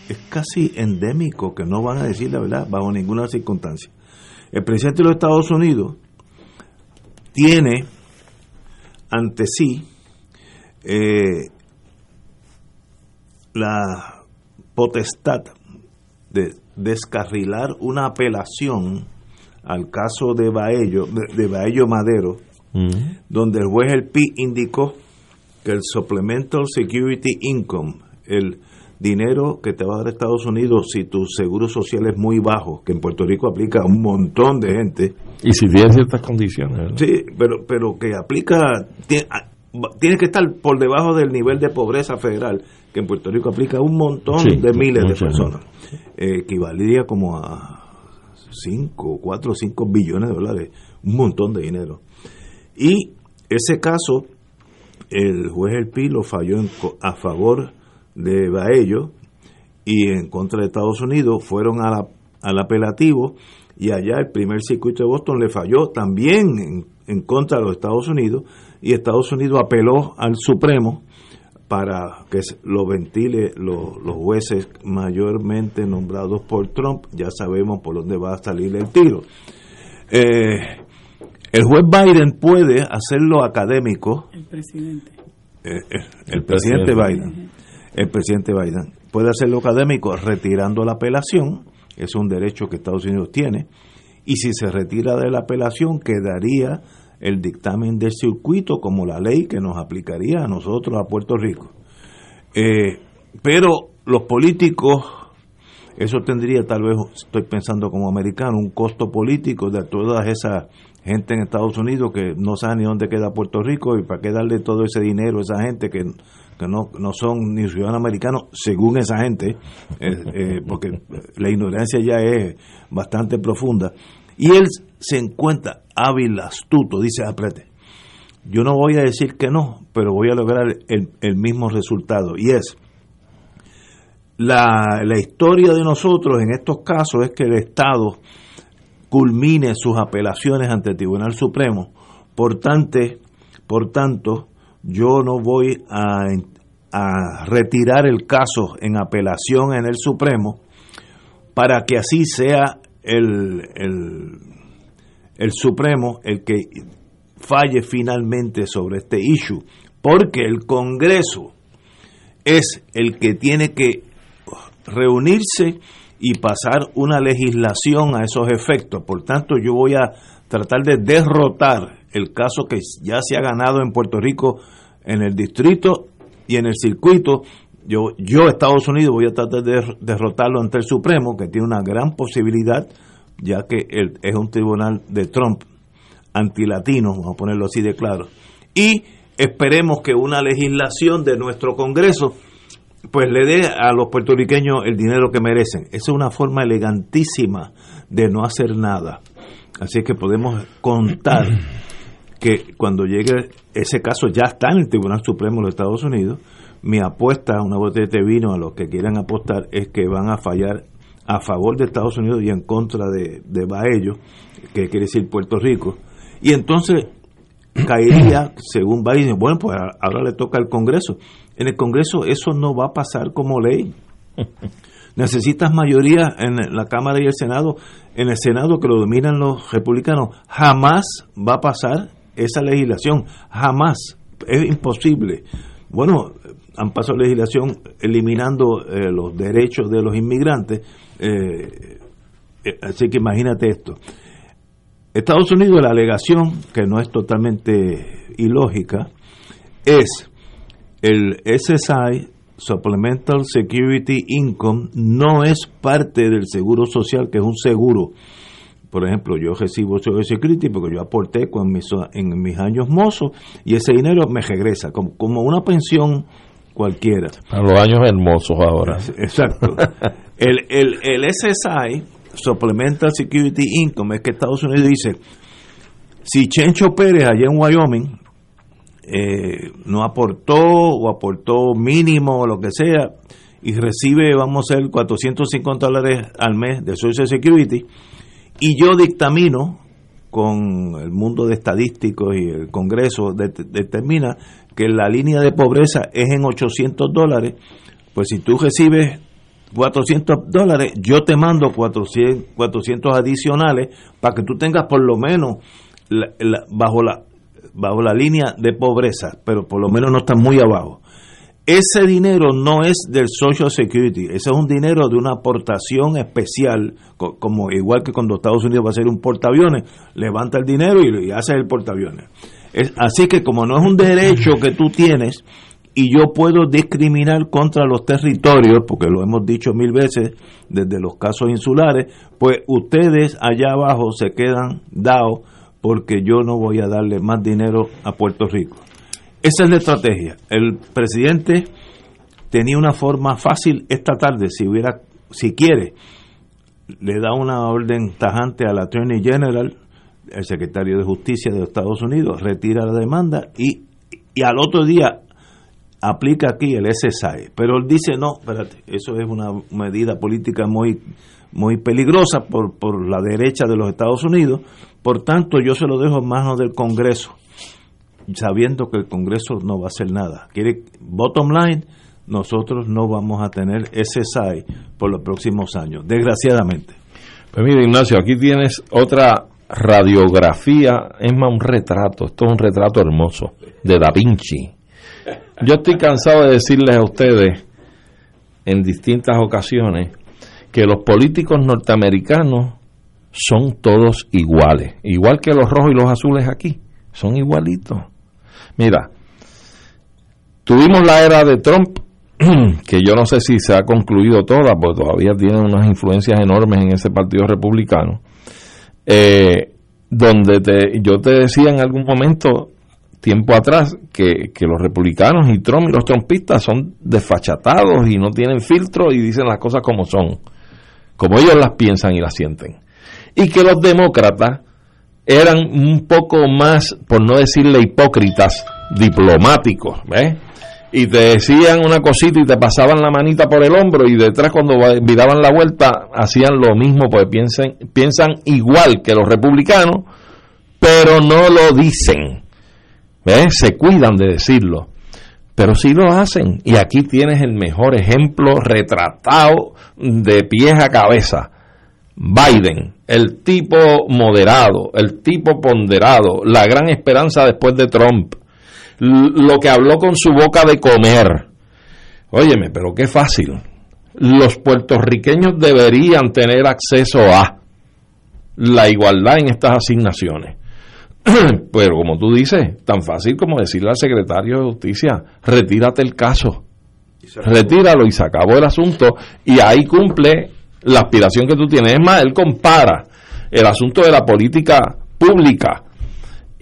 Es casi endémico que no van a decir la verdad bajo ninguna circunstancia. El presidente de los Estados Unidos tiene ante sí eh, la potestad de descarrilar una apelación al caso de Baello, de Baello Madero, donde el juez El Pi indicó que el Supplemental Security Income, el dinero que te va a dar Estados Unidos si tu seguro social es muy bajo, que en Puerto Rico aplica a un montón de gente. Y si tiene ciertas condiciones. Sí, pero, pero que aplica, tiene, tiene, que estar por debajo del nivel de pobreza federal, que en Puerto Rico aplica a un montón de miles de personas. Eh, como a 5, 4 o 5 billones de dólares, un montón de dinero. Y ese caso, el juez El Pi lo falló a favor de Baello y en contra de Estados Unidos, fueron al apelativo y allá el primer circuito de Boston le falló también en, contra de los Estados Unidos y Estados Unidos apeló al Supremo para que lo ventile los, los jueces mayormente nombrados por Trump, ya sabemos por dónde va a salir el tiro. Eh, el juez Biden puede hacerlo académico. El presidente. Eh, eh, el, presidente, Biden. El presidente Biden puede hacerlo académico retirando la apelación, es un derecho que Estados Unidos tiene, y si se retira de la apelación quedaría el dictamen del circuito como la ley que nos aplicaría a nosotros, a Puerto Rico. Eh, pero los políticos, eso tendría tal vez, estoy pensando como americano, un costo político de toda esa gente en Estados Unidos que no sabe ni dónde queda Puerto Rico y para qué darle todo ese dinero a esa gente que, no, no son ni ciudadanos americanos, según esa gente, eh, eh, porque la ignorancia ya es bastante profunda. Y él se encuentra hábil, astuto, dice aprete. Yo no voy a decir que no, pero voy a lograr el, mismo resultado. Y es, la, la historia de nosotros en estos casos es que el Estado culmine sus apelaciones ante el Tribunal Supremo. Por tanto, por tanto yo no voy a, a retirar el caso en apelación en el Supremo para que así sea el, el, Supremo el que falle finalmente sobre este issue, porque el Congreso es el que tiene que reunirse y pasar una legislación a esos efectos. Por tanto, yo voy a tratar de derrotar el caso que ya se ha ganado en Puerto Rico en el distrito y en el circuito yo, yo, Estados Unidos, voy a tratar de derrotarlo ante el Supremo, que tiene una gran posibilidad, ya que es un tribunal de Trump antilatino, vamos a ponerlo así de claro. Y esperemos que una legislación de nuestro Congreso pues le dé a los puertorriqueños el dinero que merecen. Esa es una forma elegantísima de no hacer nada. Así que podemos contar que cuando llegue ese caso ya está en el Tribunal Supremo de los Estados Unidos mi apuesta, una botella de vino a los que quieran apostar, es que van a fallar a favor de Estados Unidos y en contra de, de Baello, que quiere decir Puerto Rico. Y entonces caería, según Biden, bueno, pues ahora le toca al Congreso. En el Congreso eso no va a pasar como ley. Necesitas mayoría en la Cámara y el Senado. En el Senado, que lo dominan los republicanos, jamás va a pasar esa legislación. Jamás. Es imposible. Bueno, han pasado legislación eliminando eh, los derechos de los inmigrantes. Eh, eh, así que imagínate esto. Estados Unidos, la alegación, que no es totalmente ilógica, es el SSI, Supplemental Security Income, no es parte del seguro social, que es un seguro. Por ejemplo, yo recibo Social Security porque yo aporté con mis, en mis años mozos y ese dinero me regresa, como, como una pensión cualquiera. A los años hermosos ahora. Exacto. el, el, el SSI, Supplemental Security Income, es que Estados Unidos dice, si Chencho Pérez allá en Wyoming eh, no aportó o aportó mínimo o lo que sea y recibe, vamos a ser, 450 dólares al mes de Social Security y yo dictamino con el mundo de estadísticos y el Congreso determina que la línea de pobreza es en 800 dólares, pues si tú recibes 400 dólares, yo te mando 400, 400 adicionales para que tú tengas por lo menos bajo la bajo la línea de pobreza, pero por lo menos no estás muy abajo. Ese dinero no es del Social Security, ese es un dinero de una aportación especial, como igual que cuando Estados Unidos va a hacer un portaaviones, levanta el dinero y, hace el portaaviones. Así que como no es un derecho que tú tienes y yo puedo discriminar contra los territorios, porque lo hemos dicho mil veces desde los casos insulares, pues ustedes allá abajo se quedan dados porque yo no voy a darle más dinero a Puerto Rico. Esa es la estrategia. El presidente tenía una forma fácil esta tarde, si hubiera, si quiere, le da una orden tajante al Attorney General, el secretario de Justicia de Estados Unidos, retira la demanda y, y al otro día aplica aquí el SSI. Pero él dice, no, espérate, eso es una medida política muy, muy peligrosa por, por la derecha de los Estados Unidos, por tanto yo se lo dejo en manos del Congreso sabiendo que el Congreso no va a hacer nada. Quiere, bottom line, nosotros no vamos a tener ese SAI por los próximos años, desgraciadamente. Pues mira, Ignacio, aquí tienes otra radiografía, es más un retrato, esto es un retrato hermoso, de Da Vinci. Yo estoy cansado de decirles a ustedes en distintas ocasiones que los políticos norteamericanos son todos iguales, igual que los rojos y los azules aquí, son igualitos. Mira, tuvimos la era de Trump, que yo no sé si se ha concluido toda, porque todavía tiene unas influencias enormes en ese partido republicano, eh, donde te, yo te decía en algún momento, tiempo atrás, que, que los republicanos y Trump y los trumpistas son desfachatados y no tienen filtro y dicen las cosas como son, como ellos las piensan y las sienten. Y que los demócratas eran un poco más, por no decirle hipócritas, diplomáticos, ¿ves? Y te decían una cosita y te pasaban la manita por el hombro y detrás cuando daban la vuelta hacían lo mismo porque piensan, piensan igual que los republicanos, pero no lo dicen. ¿Ves? Se cuidan de decirlo. Pero sí lo hacen. Y aquí tienes el mejor ejemplo retratado de pies a cabeza. Biden el tipo moderado, el tipo ponderado, la gran esperanza después de Trump, lo que habló con su boca de comer. Óyeme, pero qué fácil. Los puertorriqueños deberían tener acceso a la igualdad en estas asignaciones. Pero como tú dices, tan fácil como decirle al secretario de Justicia, retírate el caso. Retíralo y se acabó el asunto y ahí cumple la aspiración que tú tienes. Es más, él compara el asunto de la política pública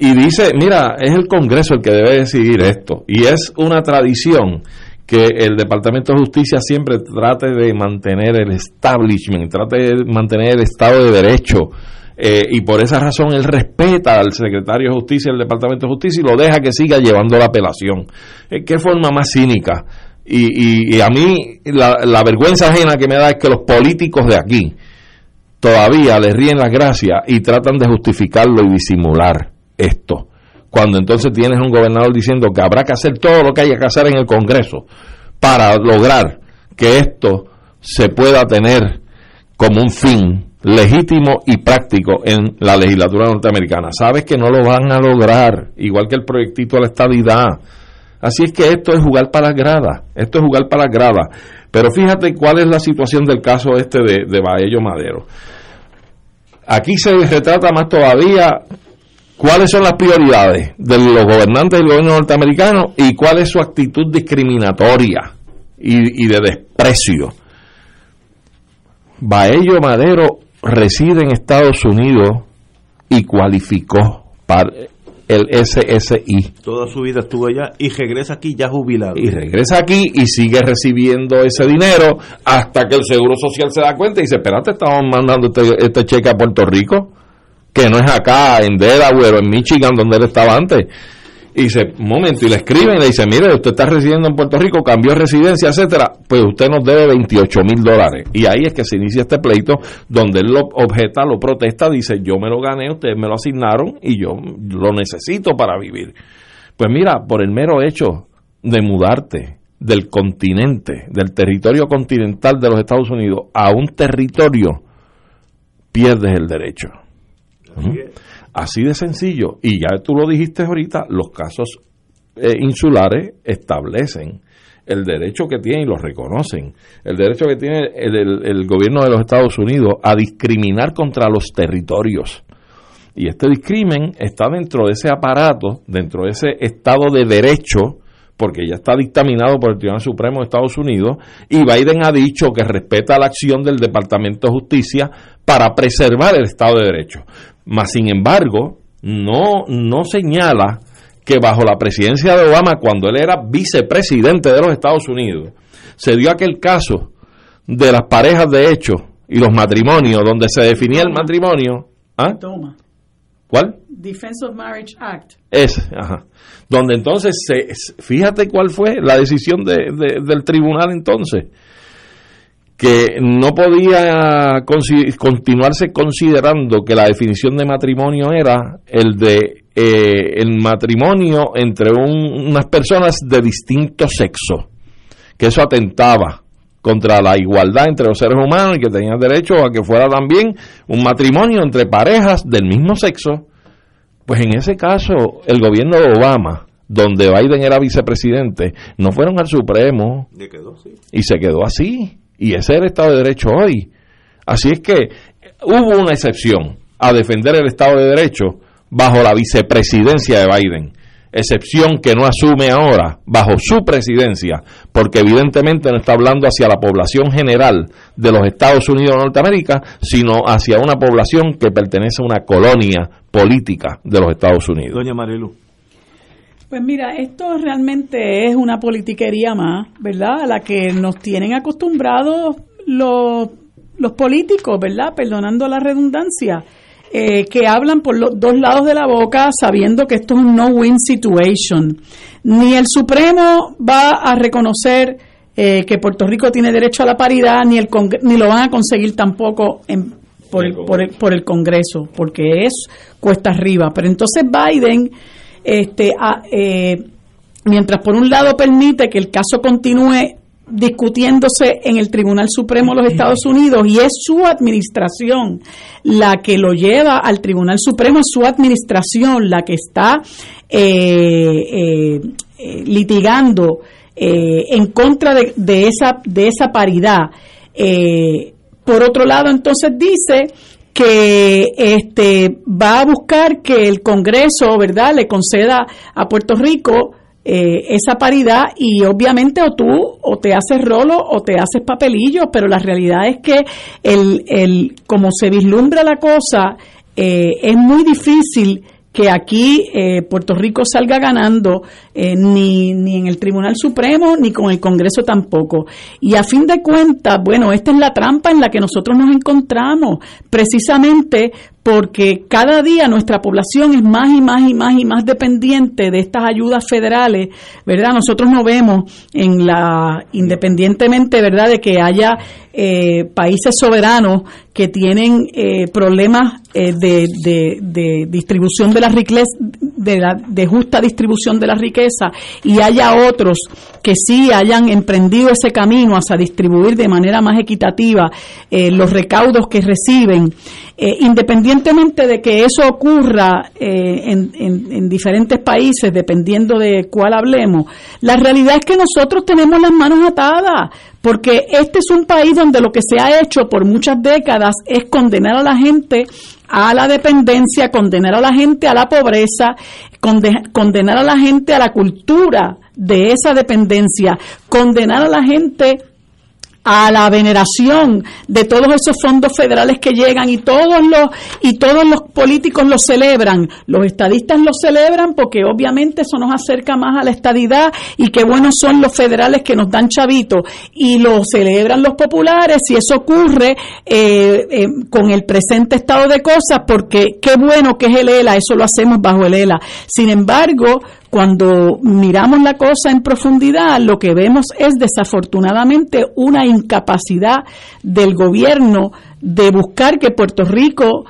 y dice, mira, es el Congreso el que debe decidir esto. Y es una tradición que el Departamento de Justicia siempre trate de mantener el establishment, trate de mantener el Estado de Derecho. Eh, y por esa razón él respeta al secretario de Justicia del Departamento de Justicia y lo deja que siga llevando la apelación. Eh, ¿Qué forma más cínica? Y, y, a mí la, vergüenza ajena que me da es que los políticos de aquí todavía les ríen las gracias y tratan de justificarlo y disimular esto. Cuando entonces tienes un gobernador diciendo que habrá que hacer todo lo que haya que hacer en el Congreso para lograr que esto se pueda tener como un fin legítimo y práctico en la legislatura norteamericana. Sabes que no lo van a lograr, igual que el proyectito de la estabilidad. Así es que esto es jugar para las gradas, esto es jugar para las gradas. Pero fíjate cuál es la situación del caso este de, de Baello Madero. Aquí se retrata más todavía cuáles son las prioridades de los gobernantes del gobierno norteamericano y cuál es su actitud discriminatoria y, y de desprecio. Baello Madero reside en Estados Unidos y cualificó para el SSI. Toda su vida estuvo allá y regresa aquí ya jubilado. Y regresa aquí y sigue recibiendo ese dinero hasta que el Seguro Social se da cuenta y dice, espérate, estamos mandando este, este cheque a Puerto Rico, que no es acá, en Delaware o en Michigan, donde él estaba antes. Y dice, un momento, y le escriben y le dice, mire, usted está residiendo en Puerto Rico, cambió de residencia, etcétera, pues usted nos debe 28 mil dólares. Y ahí es que se inicia este pleito, donde él lo objeta, lo protesta, dice, yo me lo gané, ustedes me lo asignaron y yo lo necesito para vivir. Pues mira, por el mero hecho de mudarte del continente, del territorio continental de los Estados Unidos a un territorio, pierdes el derecho. Así de sencillo. Y ya tú lo dijiste ahorita, los casos eh, insulares establecen el derecho que tienen y lo reconocen, el derecho que tiene el- el gobierno de los Estados Unidos a discriminar contra los territorios. Y este discrimen está dentro de ese aparato, dentro de ese Estado de Derecho, porque ya está dictaminado por el Tribunal Supremo de Estados Unidos, y Biden ha dicho que respeta la acción del Departamento de Justicia para preservar el Estado de Derecho. Mas, sin embargo, no, no señala que bajo la presidencia de Obama, cuando él era vicepresidente de los Estados Unidos, se dio aquel caso de las parejas de hecho y los matrimonios, donde se definía el matrimonio. ¿Ah? Toma. ¿Cuál? Defense of Marriage Act. Es, ajá. Donde entonces, se, fíjate cuál fue la decisión de- de- del tribunal entonces, que no podía continuarse considerando que la definición de matrimonio era el de eh, el matrimonio entre un- unas personas de distinto sexo, que eso atentaba contra la igualdad entre los seres humanos y que tenían derecho a que fuera también un matrimonio entre parejas del mismo sexo. Pues en ese caso, el gobierno de Obama, donde Biden era vicepresidente, no fueron al Supremo quedó, y se quedó así. Y ese es el Estado de Derecho hoy. Así es que hubo una excepción a defender el Estado de Derecho bajo la vicepresidencia de Biden. Excepción que no asume ahora bajo su presidencia, porque evidentemente no está hablando hacia la población general de los Estados Unidos de Norteamérica, sino hacia una población que pertenece a una colonia política de los Estados Unidos. Doña Marilu. Pues mira, esto realmente es una politiquería más, ¿verdad? A la que nos tienen acostumbrados los, los políticos, ¿verdad? Perdonando la redundancia, eh, que hablan por los dos lados de la boca sabiendo que esto es un no-win situation. Ni el Supremo va a reconocer eh, que Puerto Rico tiene derecho a la paridad, ni, el Congre- ni lo van a conseguir tampoco en, por, el, por, el, por el Congreso, porque es cuesta arriba. Pero entonces Biden este, a- eh, mientras por un lado permite que el caso continúe discutiéndose en el Tribunal Supremo de los Estados Unidos y es su administración la que lo lleva al Tribunal Supremo, es su administración la que está eh, eh, eh, litigando eh, en contra de, de esa de esa paridad. Eh, por otro lado, entonces dice que este va a buscar que el Congreso, ¿verdad?, le conceda a Puerto Rico eh, esa paridad y obviamente o tú o te haces rolo o te haces papelillo, pero la realidad es que el, el como se vislumbra la cosa, eh, es muy difícil que aquí eh, Puerto Rico salga ganando eh, ni, ni en el Tribunal Supremo ni con el Congreso tampoco. Y a fin de cuentas, bueno, esta es la trampa en la que nosotros nos encontramos, precisamente porque cada día nuestra población es más y más y más y más dependiente de estas ayudas federales, ¿verdad? Nosotros no vemos en la, independientemente, ¿verdad?, de que haya eh, países soberanos que tienen eh, problemas eh, de, distribución de la riqueza, de, la, de justa distribución de la riqueza, y haya otros que sí hayan emprendido ese camino hacia distribuir de manera más equitativa los recaudos que reciben, independientemente de que eso ocurra en, en, en diferentes países, dependiendo de cuál hablemos, la realidad es que nosotros tenemos las manos atadas porque este es un país donde lo que se ha hecho por muchas décadas es condenar a la gente a la dependencia, condenar a la gente a la pobreza, condenar a la gente a la cultura de esa dependencia, condenar a la gente a la veneración de todos esos fondos federales que llegan y todos los y todos los políticos los celebran, los estadistas los celebran porque obviamente eso nos acerca más a la estadidad y qué buenos son los federales que nos dan chavitos y lo celebran los populares y eso ocurre eh, eh, con el presente estado de cosas porque qué bueno que es el ELA, eso lo hacemos bajo el ELA. Sin embargo, cuando miramos la cosa en profundidad, lo que vemos es desafortunadamente una incapacidad del gobierno de buscar que Puerto Rico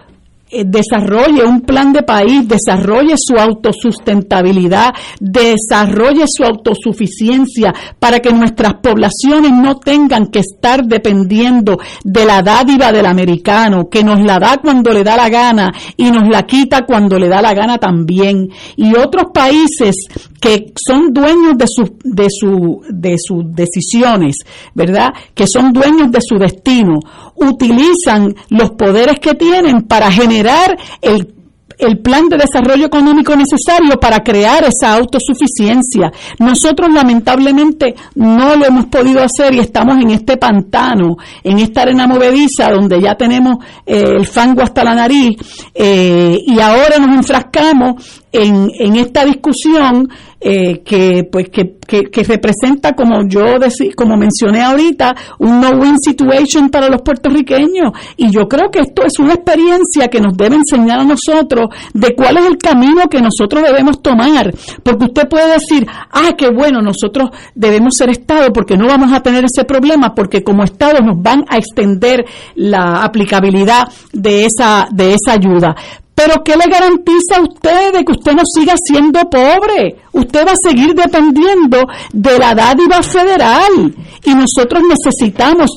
eh, desarrolle un plan de país, desarrolle su autosustentabilidad, desarrolle su autosuficiencia para que nuestras poblaciones no tengan que estar dependiendo de la dádiva del americano, que nos la da cuando le da la gana y nos la quita cuando le da la gana también. Y otros países que son dueños de, su, de, su, de sus decisiones, ¿verdad? Que son dueños de su destino, utilizan los poderes que tienen para generar el el plan de desarrollo económico necesario para crear esa autosuficiencia. Nosotros lamentablemente no lo hemos podido hacer y estamos en este pantano, en esta arena movediza donde ya tenemos eh, el fango hasta la nariz eh, y ahora nos enfrascamos en, en esta discusión eh, que pues que, que, representa como yo decí, como mencioné ahorita un no win situation para los puertorriqueños. Y yo creo que esto es una experiencia que nos debe enseñar a nosotros de cuál es el camino que nosotros debemos tomar. Porque usted puede decir ah qué bueno nosotros debemos ser estado porque no vamos a tener ese problema porque como estado nos van a extender la aplicabilidad de esa de esa ayuda pero ¿qué le garantiza a usted de que usted no siga siendo pobre? Usted va a seguir dependiendo de la dádiva federal y nosotros necesitamos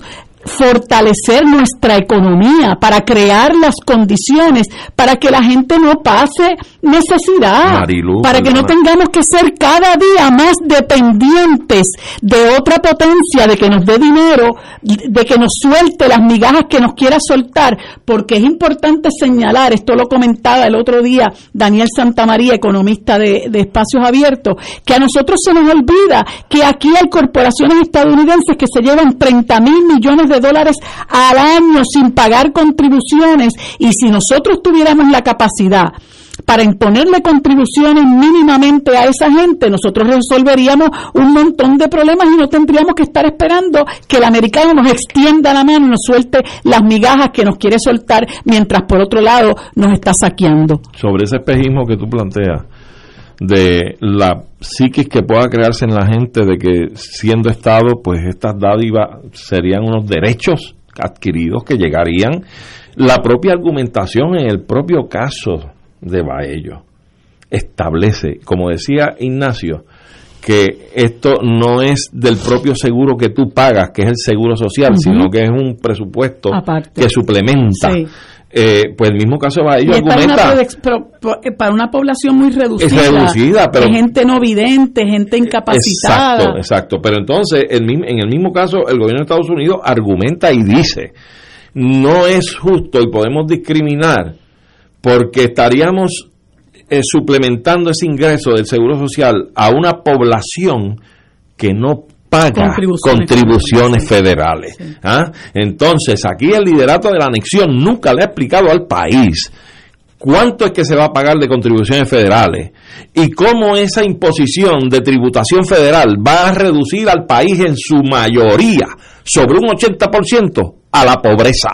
fortalecer nuestra economía, para crear las condiciones para que la gente no pase necesidad, para que no tengamos que ser cada día más dependientes de otra potencia, de que nos dé dinero, de que nos suelte las migajas que nos quiera soltar, porque es importante señalar, esto lo comentaba el otro día Daniel Santamaría, economista de, de Espacios Abiertos, que a nosotros se nos olvida que aquí hay corporaciones estadounidenses que se llevan 30 mil millones de dólares al año sin pagar contribuciones y si nosotros tuviéramos la capacidad para imponerle contribuciones mínimamente a esa gente, nosotros resolveríamos un montón de problemas y no tendríamos que estar esperando que el americano nos extienda la mano y nos suelte las migajas que nos quiere soltar mientras por otro lado nos está saqueando. Sobre ese espejismo que tú planteas, de la psiquis que pueda crearse en la gente de que siendo Estado, pues estas dádivas serían unos derechos adquiridos que llegarían. La propia argumentación en el propio caso de Baello establece, como decía Ignacio, que esto no es del propio seguro que tú pagas, que es el seguro social, sino que es un presupuesto que suplementa. Eh, pues el mismo caso va ellos argumenta eh, para una población muy reducida, pero gente no vidente gente incapacitada. exacto exacto. Pero entonces el, en el mismo caso el gobierno de Estados Unidos argumenta y dice no es justo y podemos discriminar porque estaríamos eh, suplementando ese ingreso del seguro social a una población que no paga contribuciones, federales. ¿ah? Entonces, aquí el liderato de la anexión nunca le ha explicado al país cuánto es que se va a pagar de contribuciones federales y cómo esa imposición de tributación federal va a reducir al país en su mayoría sobre un 80% a la pobreza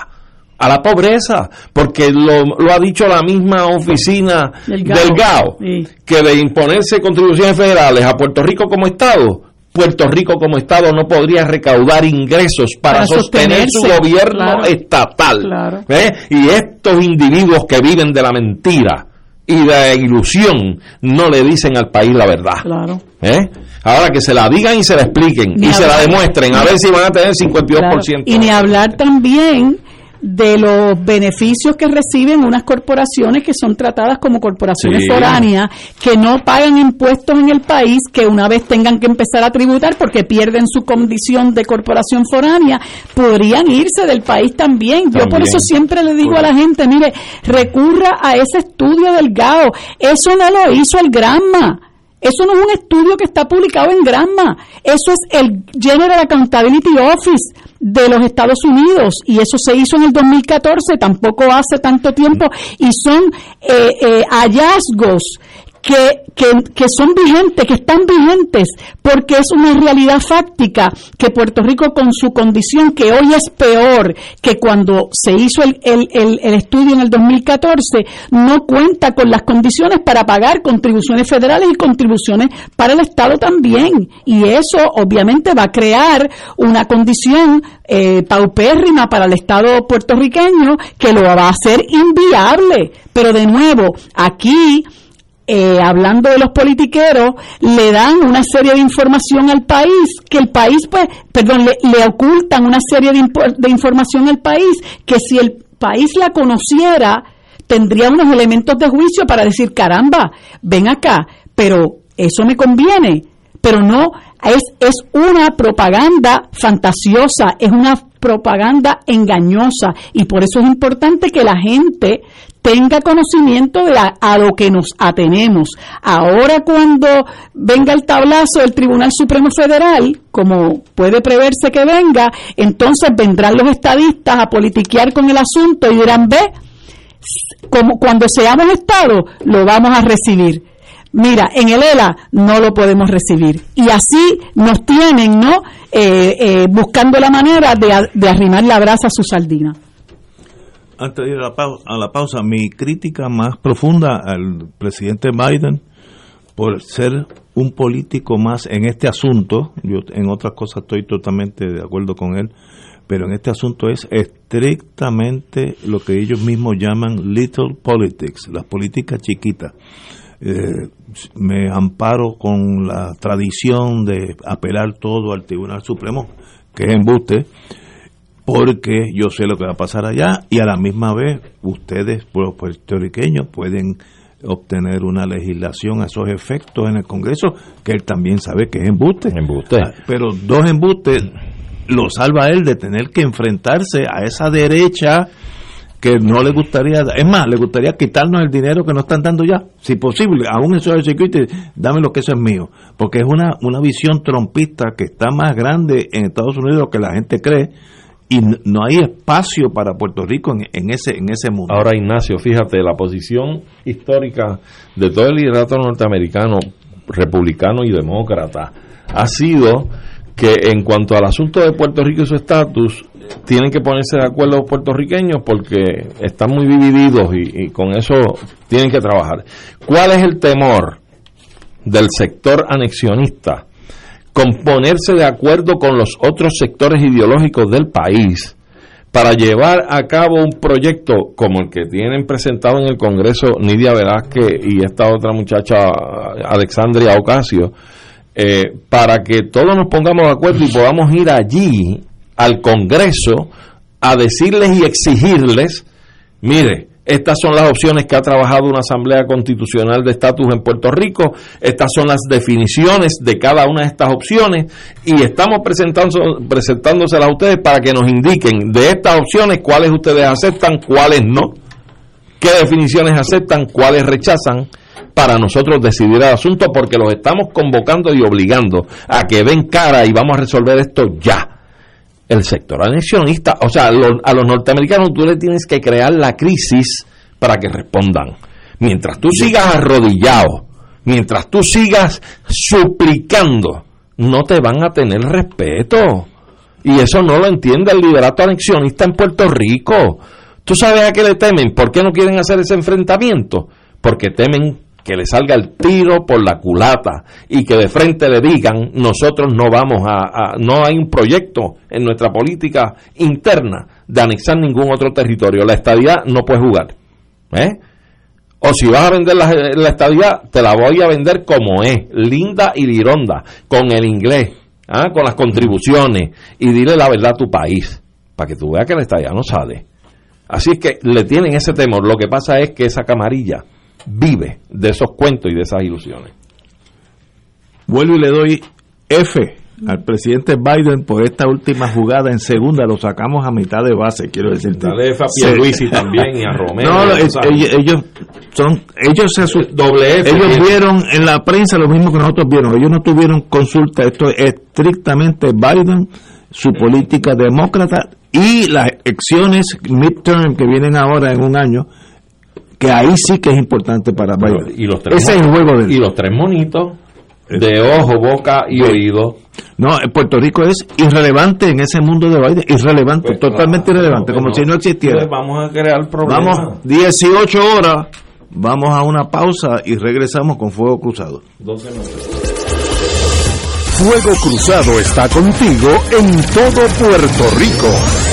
a la pobreza, porque lo, lo ha dicho la misma oficina Del del GAO. GAO, Sí. que de imponerse contribuciones federales a Puerto Rico como Estado, Puerto Rico como Estado no podría recaudar ingresos para, Para sostener su gobierno claro. estatal. Claro. ¿eh? Y estos individuos que viven de la mentira y de la ilusión no le dicen al país la verdad. Claro. ¿eh? Ahora que se la digan y se la expliquen Ni y se la demuestren, a ver si van a tener 52%. Claro. Y ni hablar también de los beneficios que reciben unas corporaciones que son tratadas como corporaciones Sí. foráneas, que no pagan impuestos en el país, que una vez tengan que empezar a tributar porque pierden su condición de corporación foránea, podrían irse del país también. Yo por eso siempre le digo a la gente, mire, recurra a ese estudio del GAO. Eso no lo hizo el Granma. Eso no es un estudio que está publicado en Granma. Eso es el General Accountability Office de los Estados Unidos y eso se hizo en el 2014, tampoco hace tanto tiempo y son eh, eh, hallazgos que, que, que son vigentes, que están vigentes, porque es una realidad fáctica que Puerto Rico con su condición, que hoy es peor que cuando se hizo el, el, el, el estudio en el 2014, no cuenta con las condiciones para pagar contribuciones federales y contribuciones para el Estado también. Y eso obviamente va a crear una condición eh, paupérrima para el Estado puertorriqueño que lo va a hacer inviable. Pero de nuevo, aquí eh, hablando de los politiqueros, le dan una serie de información al país, que el país, pues, perdón, le, le ocultan una serie de, de información al país, que si el país la conociera, tendría unos elementos de juicio para decir, caramba, ven acá, pero eso me conviene, pero no, es, es una propaganda fantasiosa, es una propaganda engañosa y por eso es importante que la gente tenga conocimiento de a, a lo que nos atenemos. Ahora cuando venga el tablazo del Tribunal Supremo Federal, como puede preverse que venga, entonces vendrán los estadistas a politiquear con el asunto y dirán, ve, como cuando seamos Estado, lo vamos a recibir. Mira, en el ELA no lo podemos recibir. Y así nos tienen, ¿no? Eh, eh, buscando la manera de, de arrimar la brasa a su sardina. Antes de ir a la, pausa, a la pausa, mi crítica más profunda al presidente Biden por ser un político más en este asunto, yo en otras cosas estoy totalmente de acuerdo con él, pero en este asunto es estrictamente lo que ellos mismos llaman little politics, las políticas chiquitas. Eh, me amparo con la tradición de apelar todo al Tribunal Supremo, que es embuste, porque yo sé lo que va a pasar allá y a la misma vez ustedes, los puertorriqueños, pueden obtener una legislación a esos efectos en el Congreso, que él también sabe que es embuste. Embuste. Ah, Pero dos embustes lo salva a él de tener que enfrentarse a esa derecha que no le gustaría, es más, le gustaría quitarnos el dinero que nos están dando ya, si posible, aún eso del security, dame lo que eso es mío, porque es una, una visión trompista que está más grande en Estados Unidos que la gente cree y no hay espacio para Puerto Rico en, ese en ese mundo. Ahora, Ignacio, fíjate, la posición histórica de todo el liderato norteamericano, republicano y demócrata, ha sido que en cuanto al asunto de Puerto Rico y su estatus, tienen que ponerse de acuerdo los puertorriqueños porque están muy divididos y con eso tienen que trabajar. ¿Cuál es el temor del sector anexionista? Con ponerse de acuerdo con los otros sectores ideológicos del país para llevar a cabo un proyecto como el que tienen presentado en el Congreso Nidia Velázquez y esta otra muchacha Alexandria Ocasio, eh, para que todos nos pongamos de acuerdo y podamos ir allí al Congreso a decirles y exigirles, mire, estas son las opciones que ha trabajado una Asamblea Constitucional de Estatus en Puerto Rico, estas son las definiciones de cada una de estas opciones. Y estamos presentando, presentándoselas a ustedes para que nos indiquen de estas opciones cuáles ustedes aceptan, cuáles no, qué definiciones aceptan, cuáles rechazan, para nosotros decidir el asunto porque los estamos convocando y obligando a que den cara y vamos a resolver esto ya el sector anexionista, o sea, lo- a los norteamericanos tú le tienes que crear la crisis para que respondan. Mientras tú sigas arrodillado, mientras tú sigas suplicando, no te van a tener respeto. Y eso no lo entiende el liderato anexionista en Puerto Rico. ¿Tú sabes a qué le temen? ¿Por qué no quieren hacer ese enfrentamiento? Porque temen que le salga el tiro por la culata y que de frente le digan nosotros no vamos a, no hay un proyecto en nuestra política interna de anexar ningún otro territorio la estadía no puede jugar ¿eh? o si vas a vender la, la estadía te la voy a vender como es linda y lironda con el inglés ¿ah? con las contribuciones y dile la verdad a tu país para que tú veas que la estadía no sale así es que le tienen ese temor lo que pasa es que esa camarilla vive de esos cuentos y de esas ilusiones. Vuelvo y le doy F al presidente Biden por esta última jugada en segunda, lo sacamos a mitad de base, quiero decir. Dale F a Pierluisi también y a Romero. No, ellos, son, ellos se Doble ellos vieron en la prensa lo mismo que nosotros vieron, ellos no tuvieron consulta, esto es estrictamente Biden, su política demócrata y las elecciones midterm que vienen ahora en un año, que ahí sí que es importante para Biden. Y los tres Ese es el juego de Y los tres monitos de ojo, boca y oído. No, Puerto Rico es irrelevante en ese mundo de Biden, irrelevante, pues totalmente irrelevante, como si no existiera. Pues vamos a crear problemas. Vamos, 18 horas, vamos a una pausa y regresamos con Fuego Cruzado. Fuego Cruzado está contigo en todo Puerto Rico.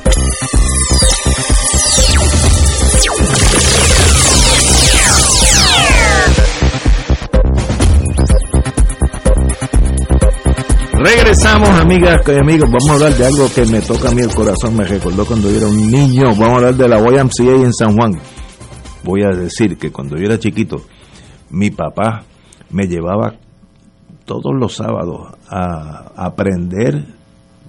Regresamos, amigas y amigos. Vamos a hablar de algo que me toca a mí el corazón. Me recordó cuando yo era un niño. Vamos a hablar de la YMCA en San Juan. Voy a decir que cuando yo era chiquito, mi papá me llevaba todos los sábados a aprender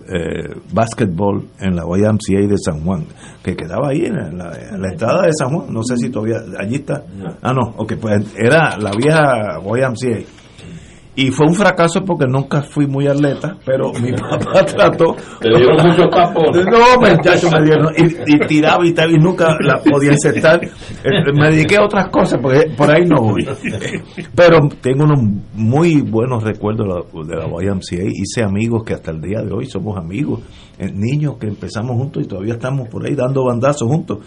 eh, básquetbol en la YMCA de San Juan, que quedaba ahí en la, en la entrada de San Juan. No sé si todavía allí está. Ah, no, ok, pues era la vieja YMCA. Y fue un fracaso porque nunca fui muy atleta, pero mi papá trató. Te dieron muchos tapones. No, muchachos, me dieron. Y, y tiraba y, tal, y nunca la podía aceptar. Eh, Me dediqué a otras cosas, porque por ahí no voy. Pero tengo unos muy buenos recuerdos de la, de la YMCA. Hice amigos que hasta el día de hoy somos amigos. Eh, niños que empezamos juntos y todavía estamos por ahí dando bandazos juntos.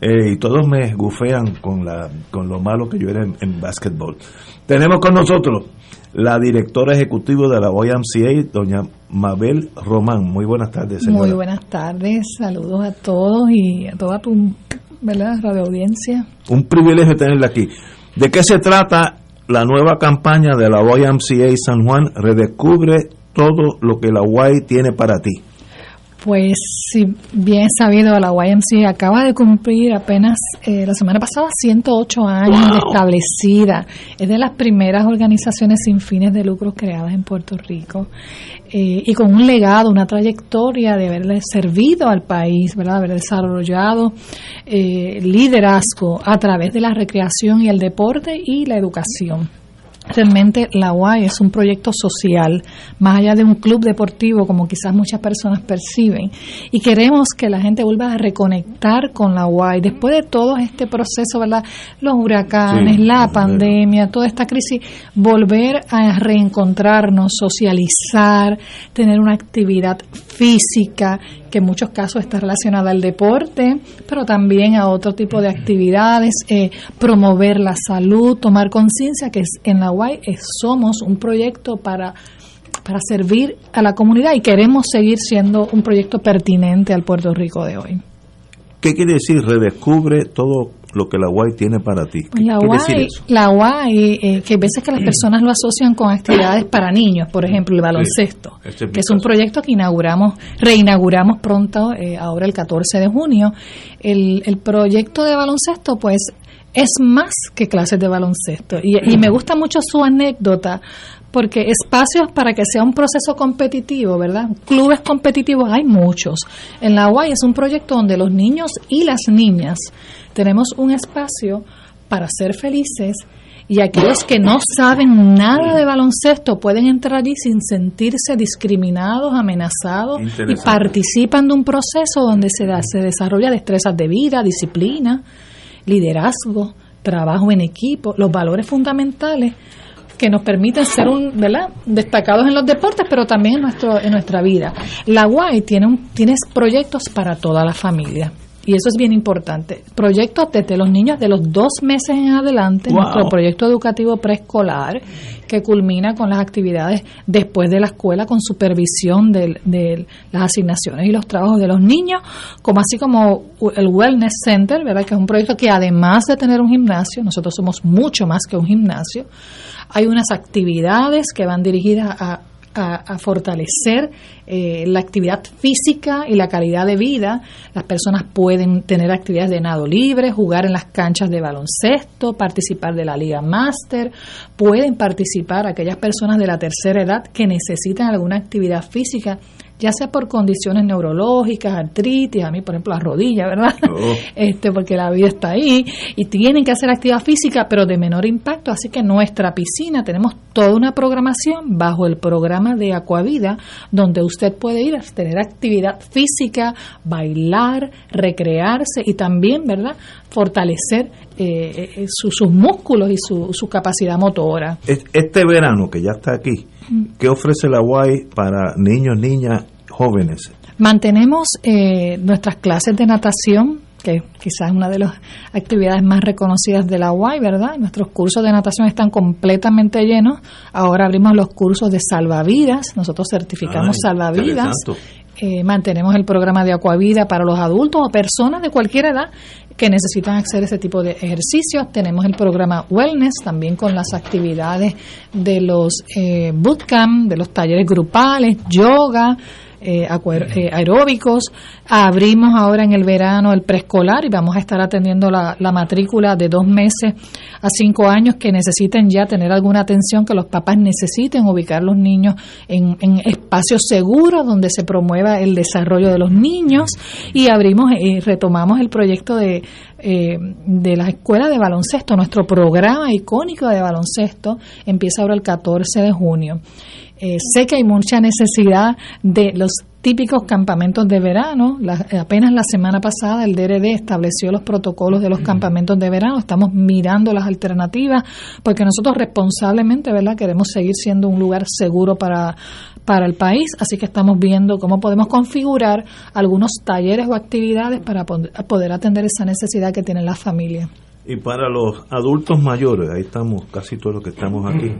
Eh, y todos me gufean con, la, con lo malo que yo era en, en básquetbol. Tenemos con nosotros la directora ejecutiva de la YMCA, doña Mabel Román. Muy buenas tardes, señora. Muy buenas tardes, saludos a todos y a toda tu ¿verdad? radio audiencia. Un privilegio tenerla aquí. ¿De qué se trata la nueva campaña de la YMCA San Juan? Redescubre todo lo que la Y tiene para ti. Pues si bien sabido, la YMCA acaba de cumplir apenas eh, la semana pasada 108 años de establecida. Es de las primeras organizaciones sin fines de lucro creadas en Puerto Rico eh, y con un legado, una trayectoria de haberle servido al país, ¿verdad? haber desarrollado eh, liderazgo a través de la recreación y el deporte y la educación. Realmente la UAI es un proyecto social, más allá de un club deportivo como quizás muchas personas perciben. Y queremos que la gente vuelva a reconectar con la UAI. Después de todo este proceso, ¿verdad? Los huracanes, Sí, la pandemia, toda esta crisis, volver a reencontrarnos, socializar, tener una actividad física que en muchos casos está relacionada al deporte, pero también a otro tipo de actividades, eh, promover la salud, tomar conciencia que en la UAI somos un proyecto para para servir a la comunidad y queremos seguir siendo un proyecto pertinente al Puerto Rico de hoy. ¿Qué quiere decir redescubre todo lo que la UAI tiene para ti? ¿Qué Pues la UAI, la UAI eh, que a veces que las personas lo asocian con actividades para niños, por ejemplo, el baloncesto, Este es que es un caso. proyecto que inauguramos, reinauguramos pronto, eh, ahora el 14 de junio. El, el proyecto de baloncesto, pues, es más que clases de baloncesto. Y, y me gusta mucho su anécdota, porque espacios para que sea un proceso competitivo, ¿verdad? Clubes competitivos hay muchos. En la UAI es un proyecto donde los niños y las niñas tenemos un espacio para ser felices y aquellos que no saben nada de baloncesto pueden entrar allí sin sentirse discriminados, amenazados y participan de un proceso donde se, da- se desarrolla destrezas de vida, disciplina, liderazgo, trabajo en equipo, los valores fundamentales que nos permiten ser un, ¿verdad? destacados en los deportes, pero también en nuestro en nuestra vida. La UAI tiene un, tiene proyectos para toda la familia. Y eso es bien importante. Proyectos desde los niños de los dos meses en adelante, Wow. nuestro proyecto educativo preescolar, que culmina con las actividades después de la escuela, con supervisión de, de las asignaciones y los trabajos de los niños, como así como el Wellness Center, ¿verdad? que es un proyecto que además de tener un gimnasio, nosotros somos mucho más que un gimnasio, hay unas actividades que van dirigidas a, a- fortalecer eh, la actividad física y la calidad de vida. Las personas pueden tener actividades de nado libre, jugar en las canchas de baloncesto, participar de la Liga Máster, pueden participar aquellas personas de la tercera edad que necesitan alguna actividad física, ya sea por condiciones neurológicas, artritis, a mí por ejemplo la rodilla, ¿verdad? este porque la vida está ahí y tienen que hacer actividad física pero de menor impacto. Así que nuestra piscina tenemos toda una programación bajo el programa de Acuavida donde usted puede ir a tener actividad física bailar recrearse y también verdad fortalecer eh, eh, su- sus músculos y su, su capacidad motora. Es- Este verano que ya está aquí, ¿qué ofrece la UAI para niños, niñas, jóvenes? Mantenemos eh, nuestras clases de natación, que quizás es una de las actividades más reconocidas de la UAI, ¿verdad? Nuestros cursos de natación están completamente llenos. Ahora abrimos los cursos de salvavidas. Nosotros certificamos Ay, salvavidas. Eh, mantenemos el programa de Acuavida para los adultos o personas de cualquier edad que necesitan hacer ese tipo de ejercicios. Tenemos el programa Wellness también con las actividades de los eh, bootcamp, de los talleres grupales, yoga, eh, eh, aeróbicos. Abrimos ahora en el verano el preescolar y vamos a estar atendiendo la, matrícula de dos meses a cinco años que necesiten ya tener alguna atención, que los papás necesiten ubicar los niños en, espacios seguros donde se promueva el desarrollo de los niños y abrimos y retomamos el proyecto de, eh, de la escuela de baloncesto. Nuestro programa icónico de baloncesto empieza ahora el 14 de junio. Eh, sé que hay mucha necesidad de los típicos campamentos de verano. apenas la semana pasada el DRD estableció los protocolos de los campamentos de verano. Estamos mirando las alternativas porque nosotros responsablemente, ¿verdad? Queremos seguir siendo un lugar seguro para para el país, así que estamos viendo cómo podemos configurar algunos talleres o actividades para poder atender esa necesidad que tienen las familias. Y para los adultos mayores, ahí estamos casi todos los que estamos aquí,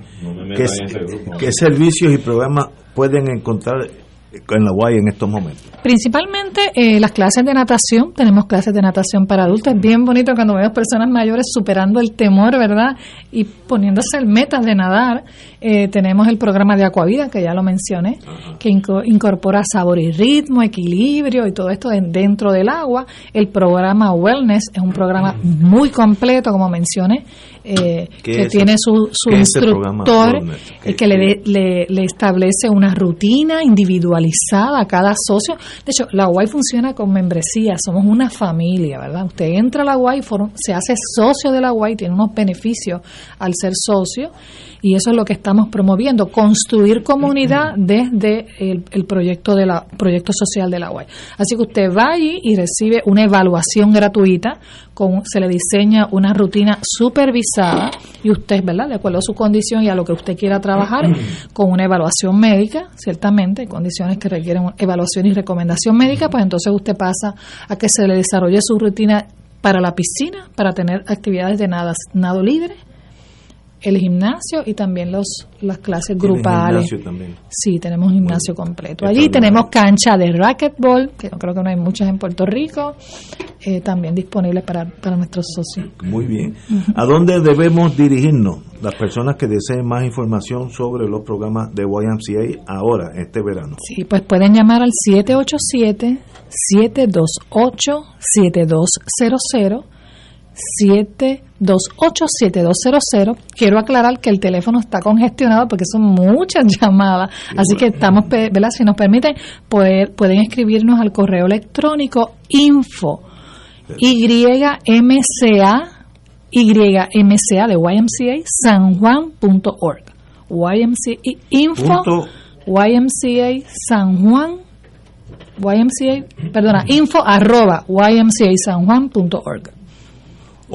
¿qué, servicios y programas pueden encontrar en la UAI en estos momentos? Principalmente eh, las clases de natación, tenemos clases de natación para adultos, es bien bonito cuando vemos personas mayores superando el temor, ¿verdad? Y poniéndose metas de nadar. Eh, tenemos el programa de Acuavida, que ya lo mencioné, que incorpora sabor y ritmo, equilibrio y todo esto dentro del agua. El programa Wellness es un programa muy completo, como mencioné, eh, que tiene su, su instructor, eh, que le, le, establece una rutina individualizada a cada socio. De hecho, la UAI funciona con membresía, somos una familia, ¿verdad? Usted entra a la UAI, se hace socio de la UAI, tiene unos beneficios al ser socio y eso es lo que estamos promoviendo, construir comunidad desde el, proyecto de la proyecto social de la UAI. Así que usted va allí y recibe una evaluación gratuita, con, se le diseña una rutina supervisada y usted, ¿verdad? De acuerdo a su condición y a lo que usted quiera trabajar, con una evaluación médica, ciertamente, condiciones que requieren evaluación y recomendación médica, pues entonces usted pasa a que se le desarrolle su rutina para la piscina, para tener actividades de nada, nado libre, el gimnasio y también los las clases grupales. Gimnasio también. Sí, tenemos un gimnasio completo. Allí tenemos cancha de racquetball, que no creo que no hay muchas en Puerto Rico, eh, también disponibles para, para nuestros socios. Muy bien. ¿A dónde debemos dirigirnos las personas que deseen más información sobre los programas de YMCA ahora, este verano? Sí, pues pueden llamar al 787 728 7200 728-7200. Quiero aclarar que el teléfono está congestionado porque son muchas llamadas, así que estamos, ¿verdad? Si nos permiten, poder, pueden escribirnos al correo electrónico info YMCA YMCA de YMCA sanjuan.org YMCA info YMCA San Juan YMCA, perdona, info arroba YMCA San Juan.org.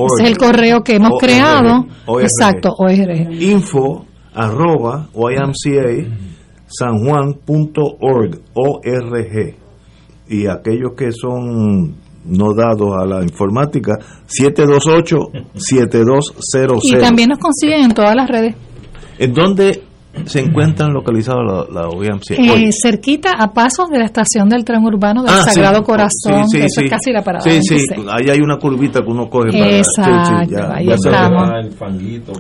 Ese es el correo que hemos creado. Exacto, ORG. Info arroba YMCA sanjuan.org, ORG. Y aquellos que son no dados a la informática, 728-7200. Y también nos consiguen en todas las redes. ¿En dónde se encuentran localizados la, la eh, cerquita a pasos de la estación del tren urbano del ah, Sagrado Corazón, sí, eso es casi la parada. Sí, sí, ahí hay una curvita que uno coge para Exacto, ahí estamos. El fanguito,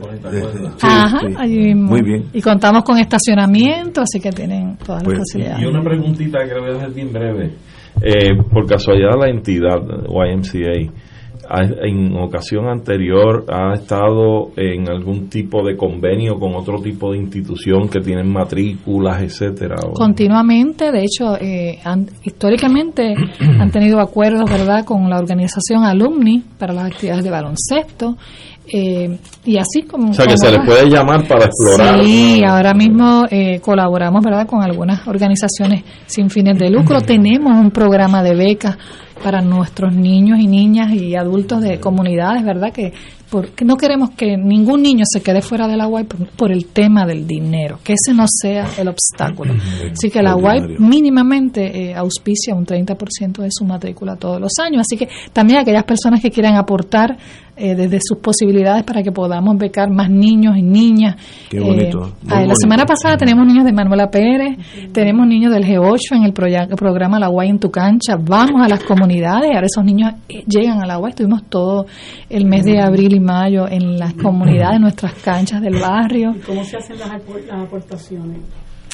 Ajá, allí mismo. Muy bien. Y contamos con estacionamiento, así que tienen todas las pues, facilidades. Y una preguntita que le voy a hacer bien breve. Eh, por casualidad la entidad YMCA en ocasión anterior ha estado en algún tipo de convenio con otro tipo de institución que tienen matrículas, etcétera? Continuamente, de hecho, eh, históricamente han tenido acuerdos, ¿verdad?, con la organización Alumni para las actividades de baloncesto. Eh, y así como... O sea, que se le puede llamar para explorar. Sí, ahora mismo eh, colaboramos, ¿verdad?, con algunas organizaciones sin fines de lucro. Tenemos un programa de becas para nuestros niños y niñas y adultos de comunidades, ¿verdad? Que porque no queremos que ningún niño se quede fuera de la UAI por, el tema del dinero, que ese no sea el obstáculo. Así que la UAI mínimamente eh, auspicia un 30% de su matrícula todos los años. Así que también aquellas personas que quieran aportar eh, desde sus posibilidades para que podamos becar más niños y niñas. Qué bonito. Eh, la semana pasada tenemos niños de Manuela Pérez, tenemos niños del G8 en el programa La UAI en tu cancha. Vamos a las comunidades, ahora esos niños llegan a la UAI. Estuvimos todo el mes de abril y mayo en las comunidades, nuestras canchas del barrio. ¿Y cómo se hacen las, aportaciones?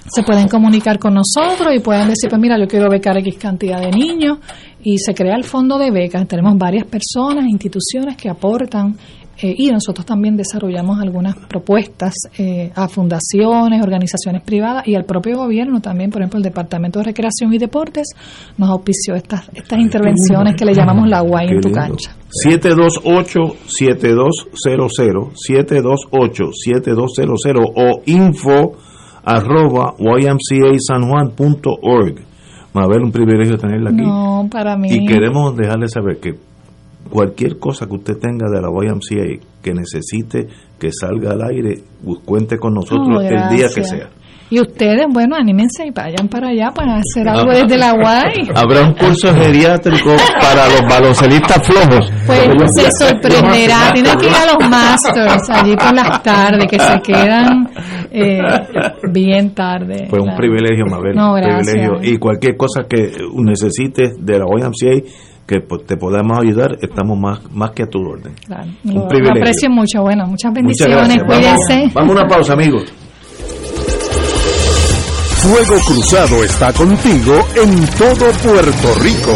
Se pueden comunicar con nosotros y pueden decir, pues mira, yo quiero becar X cantidad de niños y se crea el fondo de becas. Tenemos varias personas, instituciones que aportan eh, y nosotros también desarrollamos algunas propuestas eh, a fundaciones, organizaciones privadas y al propio gobierno también, por ejemplo, el Departamento de Recreación y Deportes nos auspició estas estas intervenciones que le llamamos la UAI en tu cancha. 728-7200, 728-7200 o info arroba ymcasanjuan.org. Mabel, un privilegio tenerla aquí. No, para mí. Y queremos dejarle saber que cualquier cosa que usted tenga de la YMCA que necesite que salga al aire, cuente con nosotros el día que sea. Y ustedes, bueno, anímense y vayan para allá para hacer algo ah. desde la UAI. Habrá un curso geriátrico para los baloncelistas flojos. Pues se sorprenderá. Tienen que ir a los masters allí por las tardes, que se quedan eh, bien tarde. Fue un privilegio, Mabel. No, privilegio. Y cualquier cosa que necesites de la YMCA que te podamos ayudar, estamos más, más que a tu orden. Un privilegio. aprecio mucho. Bueno, muchas bendiciones. Cuídense. Vamos, a una pausa, amigos. Fuego Cruzado está contigo en todo Puerto Rico.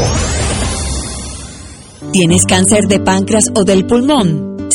¿Tienes cáncer de páncreas o del pulmón?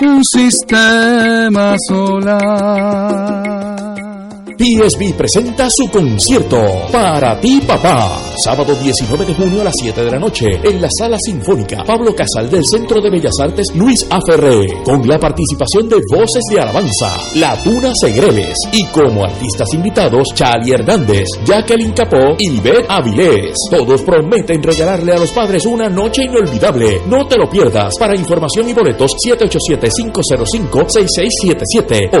un sistema solar. PSB presenta su concierto Para ti papá, sábado 19 de junio a las 7 de la noche en la Sala Sinfónica Pablo Casal del Centro de Bellas Artes Luis Aferré, con la participación de Voces de Alabanza, La Tuna Segreles y como artistas invitados Chali Hernández, Jacqueline Capó y Beth Avilés. Todos prometen regalarle a los padres una noche inolvidable. No te lo pierdas. Para información y boletos 787-505-6677 o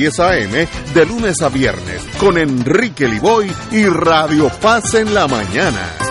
AM de lunes a viernes con Enrique Liboy y Radio Paz en la mañana.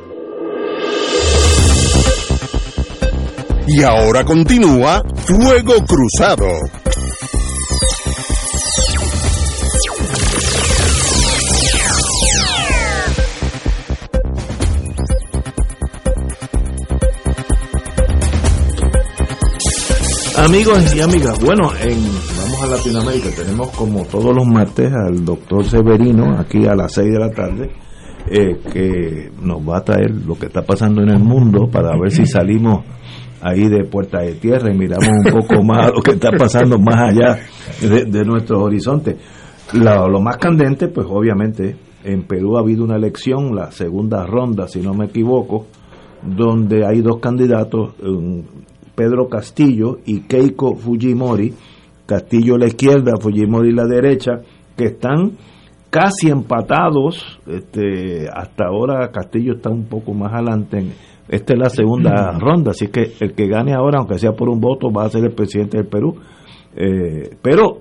Y ahora continúa Fuego Cruzado. Amigos y amigas, bueno, en, vamos a Latinoamérica, tenemos como todos los martes al doctor Severino aquí a las 6 de la tarde, eh, que nos va a traer lo que está pasando en el mundo para ver si salimos ahí de puerta de tierra y miramos un poco más lo que está pasando más allá de, de nuestro horizonte. Lo, lo más candente, pues obviamente, en Perú ha habido una elección, la segunda ronda, si no me equivoco, donde hay dos candidatos, Pedro Castillo y Keiko Fujimori, Castillo a la izquierda, Fujimori a la derecha, que están casi empatados, este, hasta ahora Castillo está un poco más adelante, en- esta es la segunda ronda, así que el que gane ahora, aunque sea por un voto, va a ser el presidente del Perú. Eh, pero,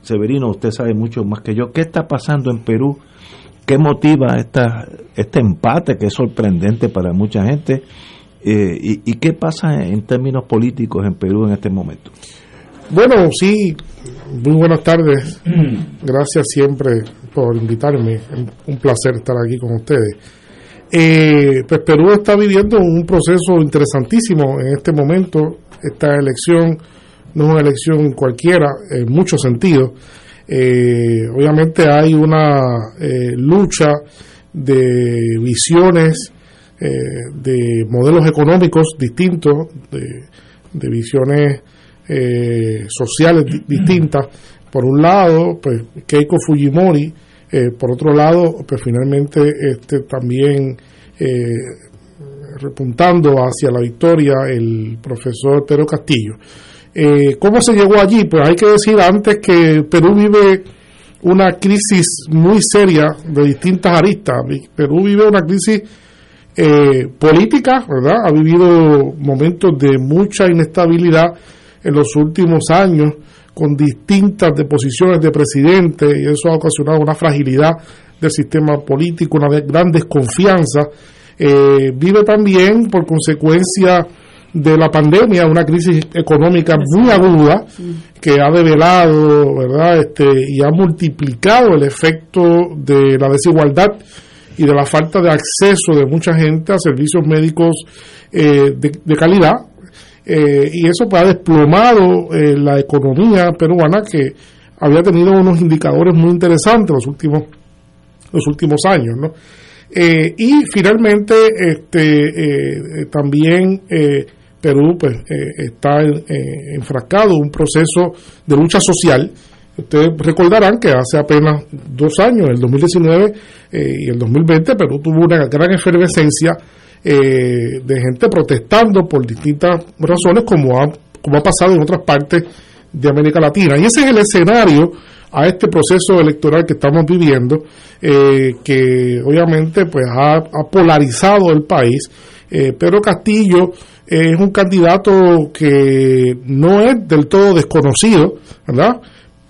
Severino, usted sabe mucho más que yo, ¿qué está pasando en Perú? ¿Qué motiva esta, este empate que es sorprendente para mucha gente? Eh, y, ¿Y qué pasa en términos políticos en Perú en este momento? Bueno, sí, muy buenas tardes. Gracias siempre por invitarme. Un placer estar aquí con ustedes. Eh, pues Perú está viviendo un proceso interesantísimo en este momento. Esta elección no es una elección cualquiera en muchos sentidos. Eh, obviamente hay una eh, lucha de visiones, eh, de modelos económicos distintos, de, visiones eh, sociales di- distintas. Por un lado, pues Keiko Fujimori, eh, por otro lado, pues finalmente este también eh, repuntando hacia la victoria el profesor Pedro Castillo. Eh, ¿Cómo se llegó allí? Pues hay que decir antes que Perú vive una crisis muy seria de distintas aristas. Perú vive una crisis política, ¿verdad? Ha vivido momentos de mucha inestabilidad en los últimos años con distintas deposiciones de presidente y eso ha ocasionado una fragilidad del sistema político, una gran desconfianza. Eh, vive también por consecuencia de la pandemia una crisis económica muy aguda que ha develado, ¿verdad? Este, y ha multiplicado el efecto de la desigualdad y de la falta de acceso de mucha gente a servicios médicos eh, de, de calidad. Eh, y eso pues, ha desplomado eh, la economía peruana que había tenido unos indicadores muy interesantes los últimos los últimos años, ¿no? Eh, y finalmente, este, eh, también Perú pues, está en- enfrascado en un proceso de lucha social. Ustedes recordarán que hace apenas dos años, el 2019 eh, y el 2020, Perú tuvo una gran efervescencia eh, de gente protestando por distintas razones, como ha, como ha pasado en otras partes de América Latina. Y ese es el escenario a este proceso electoral que estamos viviendo, eh, que obviamente pues ha, polarizado el país. Eh, Pedro Castillo es un candidato que no es del todo desconocido, ¿verdad?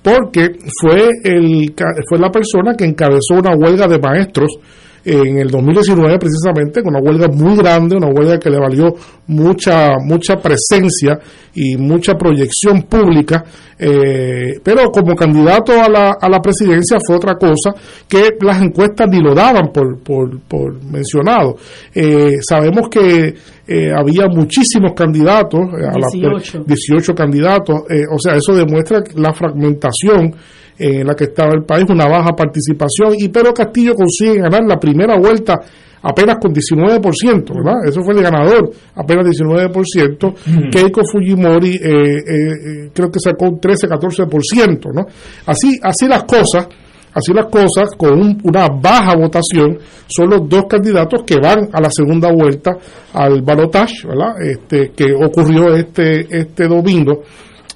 Porque fue, el, fue la persona que encabezó una huelga de maestros en el 2019 precisamente, con una huelga muy grande, una huelga que le valió mucha mucha presencia y mucha proyección pública, eh, pero como candidato a la, a la presidencia fue otra cosa que las encuestas ni lo daban por, por, por mencionado. Eh, sabemos que eh, había muchísimos candidatos, eh, a la- 18. 18 candidatos, o sea, eso demuestra la fragmentación en la que estaba el país, una baja participación, y Pedro Castillo consigue ganar la primera vuelta apenas con 19%, ¿verdad? Eso fue el ganador, apenas 19%. Keiko Fujimori eh, eh, eh, creo que sacó un 13-14%, ¿no? Así, así las cosas, así las cosas, con un- una baja votación, son los dos candidatos que van a la segunda vuelta al balotage, ¿verdad? Este, que ocurrió este, este domingo.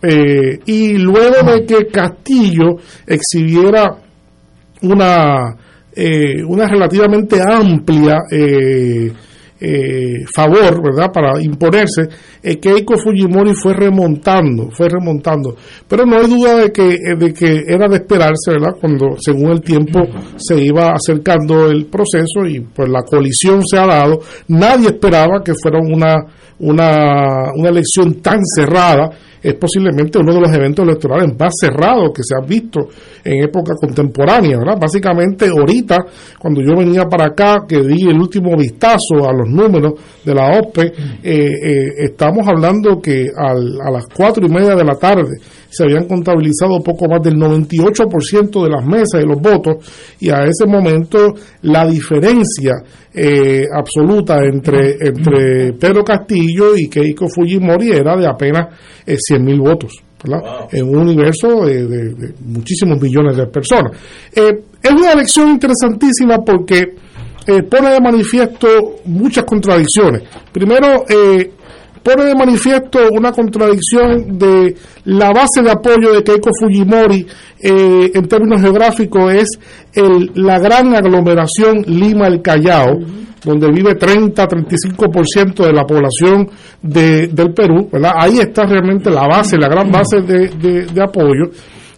Eh, y luego de que Castillo exhibiera una, eh, una relativamente amplia eh, eh, favor, ¿verdad?, para imponerse, eh, Keiko Fujimori fue remontando, fue remontando. Pero no hay duda de que, de que era de esperarse, ¿verdad?, cuando según el tiempo se iba acercando el proceso y pues la colisión se ha dado. Nadie esperaba que fuera una, una, una elección tan cerrada es posiblemente uno de los eventos electorales más cerrados que se ha visto en época contemporánea, ¿verdad? Básicamente ahorita, cuando yo venía para acá, que di el último vistazo a los números de la OPE, eh, eh, estamos hablando que al- a las cuatro y media de la tarde se habían contabilizado poco más del 98% de las mesas y los votos, y a ese momento la diferencia eh, absoluta entre, entre Pedro Castillo y Keiko Fujimori era de apenas eh, 100 mil votos. ¿verdad? En un universo de, de- de muchísimos millones de personas. Eh, es una elección interesantísima porque eh, pone de manifiesto muchas contradicciones. Primero, eh, pone de manifiesto una contradicción de la base de apoyo de Keiko Fujimori eh, en términos geográficos es el, la gran aglomeración Lima-El Callao, donde vive 30-35% de la población de- del Perú, ¿verdad? Ahí está realmente la base, la gran base de, de- de apoyo.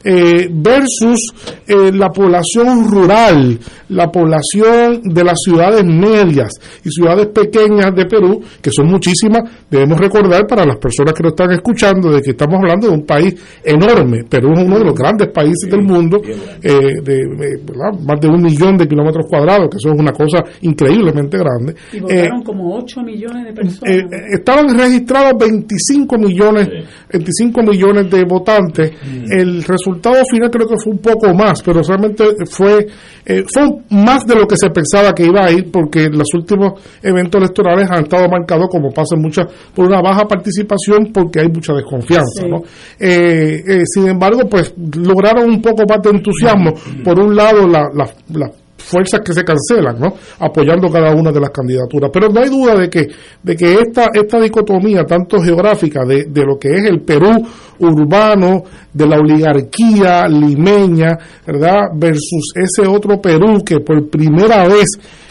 Eh, versus eh, la población rural, la población de las ciudades medias y ciudades pequeñas de Perú, que son muchísimas, debemos recordar para las personas que nos están escuchando de que estamos hablando de un país enorme. Perú es uno de los grandes países del mundo, eh, de, de- ¿verdad? más de un millón de kilómetros cuadrados, que eso es una cosa increíblemente grande. Y Eh, votaron como 8 millones de personas. eh, eh, estaban registrados 25 millones 25 millones de votantes el resultado final creo que fue un poco más pero realmente fue eh, fue más de lo que se pensaba que iba a ir porque los últimos eventos electorales han estado marcados como pasa muchas por una baja participación porque hay mucha desconfianza Sí. ¿no? Eh, eh, sin embargo pues lograron un poco más de entusiasmo por un lado la, la, la fuerzas que se cancelan, ¿no? apoyando cada una de las candidaturas. Pero no hay duda de que, de que esta, esta dicotomía, tanto geográfica, de, de lo que es el Perú urbano, de la oligarquía limeña, ¿verdad? versus ese otro Perú que por primera vez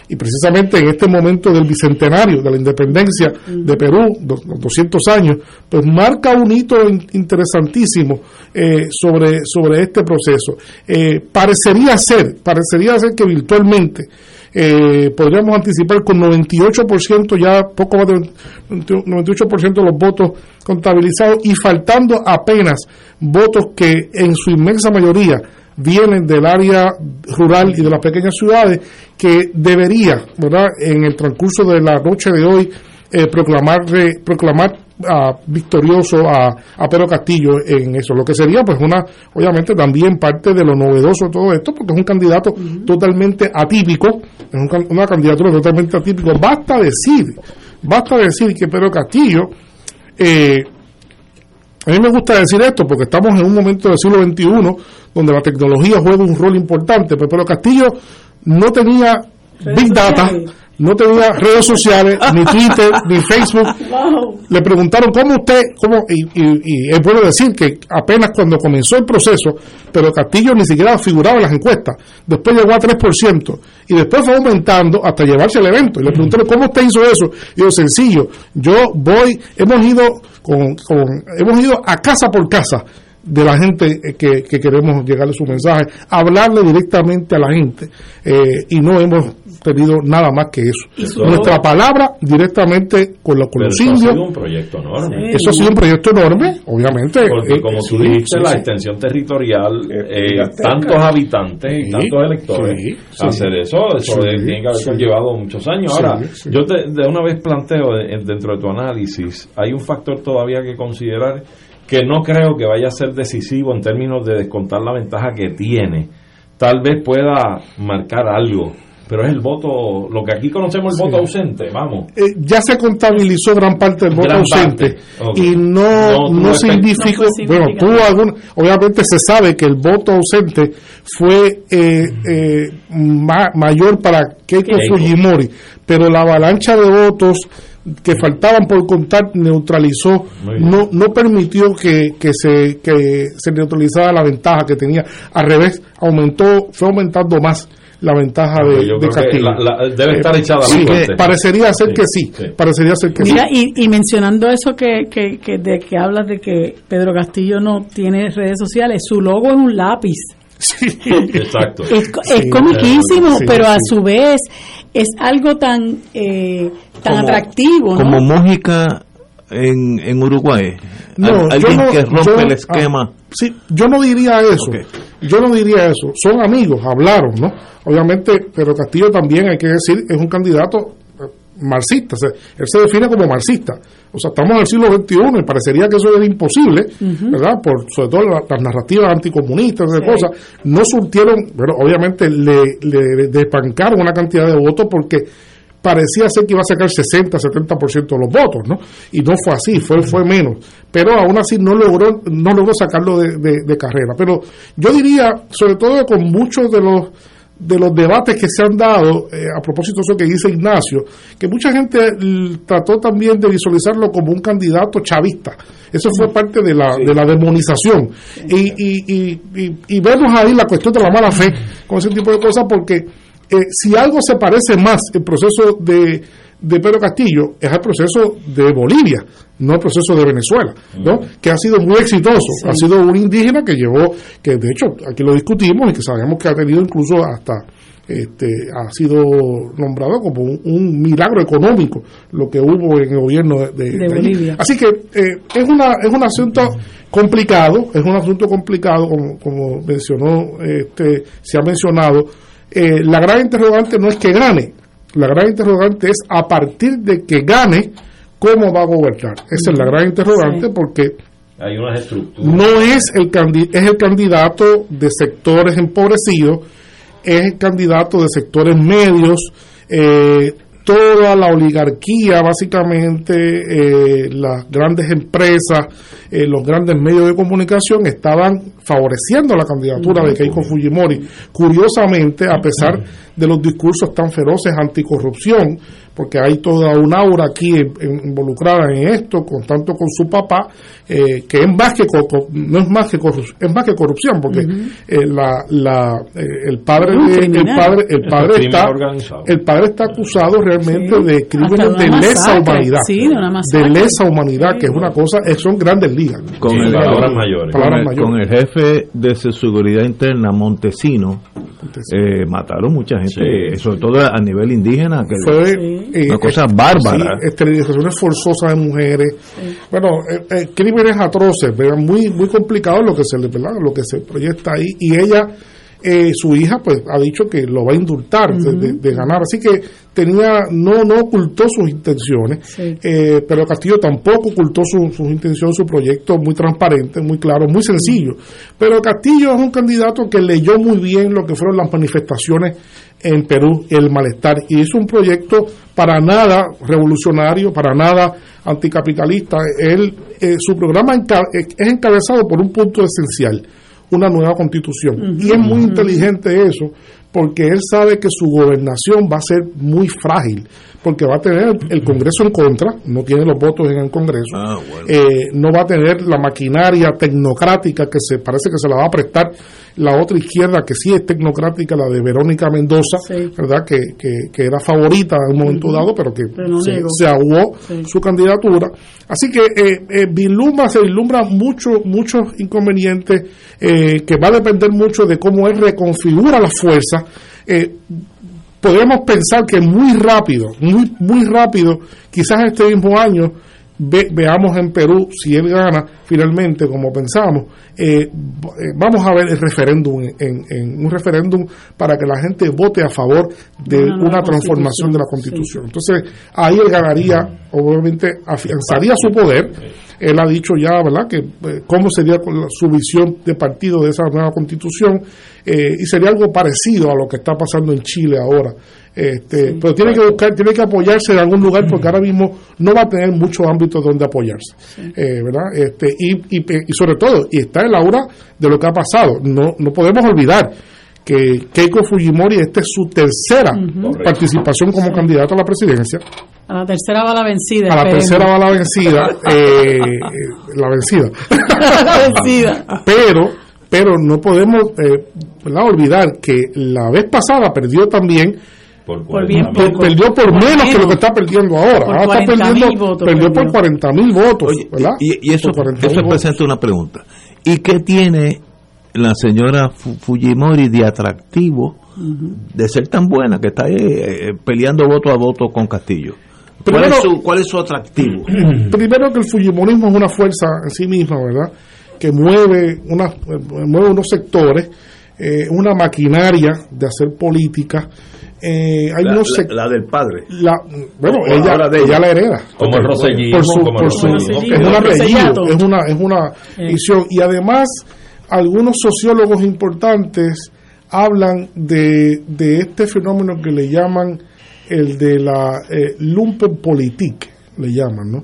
y precisamente en este momento del bicentenario de la independencia de Perú, do- los 200 años, pues marca un hito in- interesantísimo eh, sobre, sobre este proceso. Eh, parecería ser, parecería ser que virtualmente eh, podríamos anticipar con 98% ya, poco más del 98% de los votos contabilizados y faltando apenas votos que en su inmensa mayoría vienen del área rural y de las pequeñas ciudades que debería, ¿verdad?, en el transcurso de la noche de hoy eh, proclamar proclamar ah, victorioso a, a Pedro Castillo en eso, lo que sería pues una, obviamente también parte de lo novedoso de todo esto, porque es un candidato totalmente atípico, es un una candidatura totalmente atípico, basta decir, basta decir que Pedro Castillo eh, a mí me gusta decir esto porque estamos en un momento del siglo XXI donde la tecnología juega un rol importante, pero Pedro Castillo no tenía Big Data, no tenía redes sociales, ni Twitter, ni Facebook. Le preguntaron cómo usted, cómo, y, y- y es bueno decir que apenas cuando comenzó el proceso, pero Castillo ni siquiera figuraba en las encuestas. Después llegó a 3% y después fue aumentando hasta llevarse el evento. Y le preguntaron cómo usted hizo eso. Y yo, sencillo, yo voy, hemos ido con, con- hemos ido a casa por casa de la gente eh, que, que queremos llegarle su mensaje, hablarle directamente a la gente eh, y no hemos tenido nada más que eso. Eso- Nuestra palabra directamente con, la, con Pero los eso ha indios. sido un proyecto enorme. Eso ha sido un proyecto enorme, obviamente. Porque Eh, como tú sí, dijiste, sí, la sí. extensión territorial, eh, tantos habitantes y tantos electores, sí, sí. hacer eso, eso Sí, tiene que haber sí. conllevado muchos años. Ahora, sí. yo te- de una vez planteo de- dentro de tu análisis, hay un factor todavía que considerar que no creo que vaya a ser decisivo en términos de descontar la ventaja que tiene. Tal vez pueda marcar algo Pero es el voto, lo que aquí conocemos el voto ausente, vamos. Eh, ya se contabilizó gran parte del voto Gran ausente y no, No no, significó. No bueno, tuvo algún, obviamente se sabe que el voto ausente fue eh, eh, ma- mayor para Keiko Keiko. Fujimori, pero la avalancha de votos que faltaban por contar neutralizó, no, no permitió que, que se, que se neutralizara la ventaja que tenía. Al revés, aumentó, fue aumentando más la ventaja de, de Castillo. la- la- debe estar echada la Sí, suerte. parecería ser Sí, que sí, sí. parecería ser que Mira, sí. y, y mencionando eso que, que, que, de que hablas de que Pedro Castillo no tiene redes sociales, su logo es un lápiz. Exacto. Es, co- Sí, es comiquísimo, sí, pero a su vez es algo tan eh, tan Como- atractivo, ¿no? Como Mójica en, en Uruguay. No, alguien yo no- que rompe yo- el esquema. ah, sí, yo no diría eso. Yo no diría eso. Son amigos, hablaron, ¿no? Obviamente, pero Castillo también, hay que decir, es un candidato marxista. o sea, él se define como marxista. O sea, estamos en el siglo XXI y parecería que eso era imposible, ¿verdad? Por, sobre todo la- las narrativas anticomunistas, esas Sí. cosas. No surtieron, pero obviamente le, le despancaron una cantidad de votos porque parecía ser que iba a sacar 60, 70% de los votos, ¿no? Y no fue así, fue, fue menos. Pero aún así no logró, no logró sacarlo de, de- de carrera. Pero yo diría, sobre todo con muchos de los de los debates que se han dado, eh, a propósito de eso que dice Ignacio, que mucha gente l- trató también de visualizarlo como un candidato chavista. Eso fue parte de la, de la demonización. Y, y, y, y, y vemos ahí la cuestión de la mala fe con ese tipo de cosas, porque eh, si algo se parece más el proceso de, de Pedro Castillo es al proceso de Bolivia, no al proceso de Venezuela, ¿no? que ha sido muy exitoso. Ha sido un indígena que llevó, que de hecho aquí lo discutimos y que sabemos que ha tenido incluso hasta este, ha sido nombrado como un, un milagro económico lo que hubo en el gobierno de, de- de allí. Bolivia. Así que eh, es una es un asunto complicado, es un asunto complicado como, como mencionó este se ha mencionado. Eh, la gran interrogante no es que gane, la gran interrogante es a partir de que gane cómo va a gobernar. Esa es la gran interrogante porque Hay unas estructuras. no es el es el candidato de sectores empobrecidos, es el candidato de sectores medios, eh, toda la oligarquía, básicamente eh, las grandes empresas, eh, los grandes medios de comunicación estaban favoreciendo la candidatura de Keiko Fujimori. Curiosamente, a pesar de los discursos tan feroces anticorrupción, porque hay toda una aura aquí en- en- involucrada en esto, con tanto con su papá, eh, que es más que no es más que corrupción, es más que corrupción, porque eh, la, la, eh, el padre de- el padre el padre crimen está organizado. el padre está acusado realmente Sí. de Hasta crímenes de lesa humanidad, Sí, de una de lesa humanidad, que es una cosa, son grandes ligas. Con, Sí, el, palabras con- mayores. con el- mayores. con el jefe de seguridad interna, Montesino, eh, mataron mucha gente, sobre todo a nivel indígena, que fue eh, una cosa eh, bárbara. sí, esterilizaciones forzosas de mujeres. Bueno eh, eh, crímenes atroces ¿verdad? muy muy complicado lo que se le ¿verdad? lo que se proyecta ahí. Y ella eh, su hija pues ha dicho que lo va a indultar de, de- de ganar. Así que tenía no no ocultó sus intenciones eh, pero Castillo tampoco ocultó su- sus intenciones su proyecto muy transparente muy claro muy sencillo. Pero Castillo es un candidato que leyó muy bien lo que fueron las manifestaciones en Perú el malestar y hizo un proyecto para nada revolucionario, para nada anticapitalista. Él, eh, su programa es encabezado por un punto esencial, una nueva constitución. Y es muy inteligente eso, porque él sabe que su gobernación va a ser muy frágil, porque va a tener el Congreso en contra, no tiene los votos en el Congreso, eh, no va a tener la maquinaria tecnocrática que se parece que se la va a prestar la otra izquierda que sí es tecnocrática, la de Verónica Mendoza, ¿verdad? Que, que, que era favorita en un momento dado, pero que Pero no se, se aguó su candidatura. Así que eh, eh, vislumbra, se vislumbra mucho, muchos inconvenientes eh, que va a depender mucho de cómo él reconfigura las fuerzas. Eh, podemos pensar que muy rápido, muy, muy rápido, quizás este mismo año, ve- veamos en Perú, si él gana finalmente, como pensamos, eh, eh, vamos a ver el referéndum, en, en un referéndum para que la gente vote a favor de Una transformación de la constitución, constitución. Entonces, ahí él ganaría, obviamente, afianzaría su poder. Él ha dicho ya, ¿verdad?, que eh, cómo sería su visión de partido de esa nueva constitución, eh, y sería algo parecido a lo que está pasando en Chile ahora, Este, pero tiene que buscar, tiene que apoyarse en algún lugar porque ahora mismo no va a tener muchos ámbitos donde apoyarse, eh, ¿verdad? Este, y, y, y sobre todo, y está en la hora de lo que ha pasado. No, no podemos olvidar que Keiko Fujimori, esta es su tercera participación como candidato a la presidencia. A la tercera va la vencida. A la esperemos. tercera va la vencida, eh, eh, la vencida. la vencida. pero, pero no podemos eh, olvidar que la vez pasada perdió también Por bien per- poco. perdió por, Por menos, que lo que está perdiendo ahora. Por ahora está 40.000 perdiendo, votos perdió por perdió. 40 mil votos, ¿verdad? Y, y eso, Por 40.000 eso presenta una pregunta. ¿Y qué tiene la señora Fu- Fujimori de atractivo de ser tan buena que está ahí eh, peleando voto a voto con Castillo? ¿Cuál, Primero- es su, cuál es su atractivo? Primero que el fujimorismo es una fuerza en sí misma, ¿verdad? Que mueve, una, eh, mueve unos sectores, eh, una maquinaria de hacer política. Eh, hay La- unos la- la del padre. la- bueno, ella, ahora de ella ella. la hereda. Como el rosellismo, Por su- como el por su- rosellismo. es un Ok. apellido, Rosellato. es una, es una visión. Y además, algunos sociólogos importantes hablan de, de este fenómeno que le llaman el de la eh, Lumpenpolitik, le llaman, ¿no?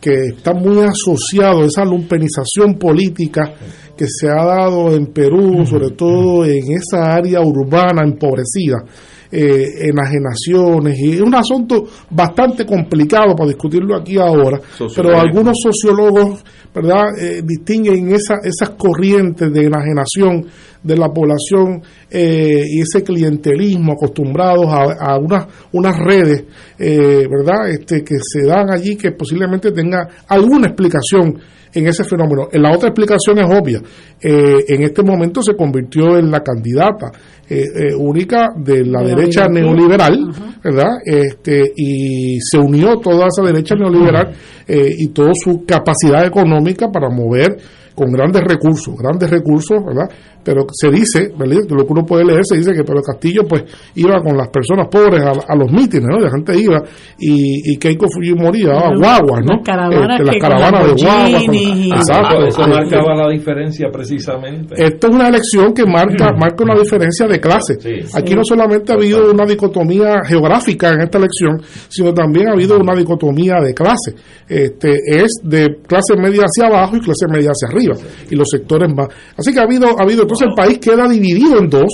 que está muy asociado a esa lumpenización política que se ha dado en Perú, sobre todo en esa área urbana empobrecida, eh, enajenaciones, y es un asunto bastante complicado para discutirlo aquí ahora, pero algunos sociólogos ¿verdad? Eh, distinguen esa, esas corrientes de enajenación de la población eh, y ese clientelismo acostumbrados a, a unas, unas redes eh, verdad este, que se dan allí que posiblemente tenga alguna explicación en ese fenómeno. La otra explicación es obvia. Eh, en este momento se convirtió en la candidata eh, eh, única de la De la derecha neoliberal, ¿verdad? Este, y se unió toda esa derecha neoliberal eh, y toda su capacidad económica para mover con grandes recursos, grandes recursos, ¿verdad? Pero se dice, ¿verdad? De lo que uno puede leer, se dice que Pedro Castillo pues iba con las personas pobres a, a los mítines, ¿no? La gente iba y, y Keiko Fujimori Las- guaguas, ¿no? las caravanas Este, las caravanas de guaguas. Y- Exacto. Ah, eso Este, marcaba la diferencia precisamente. esto es una elección que marca, marca una diferencia de clase. Aquí no solamente ha habido una dicotomía geográfica en esta elección, sino también ha habido una dicotomía de clase. Este, es de clase media hacia abajo y clase media hacia arriba, y los sectores más. Así que ha habido, ha habido, entonces el país queda dividido en dos.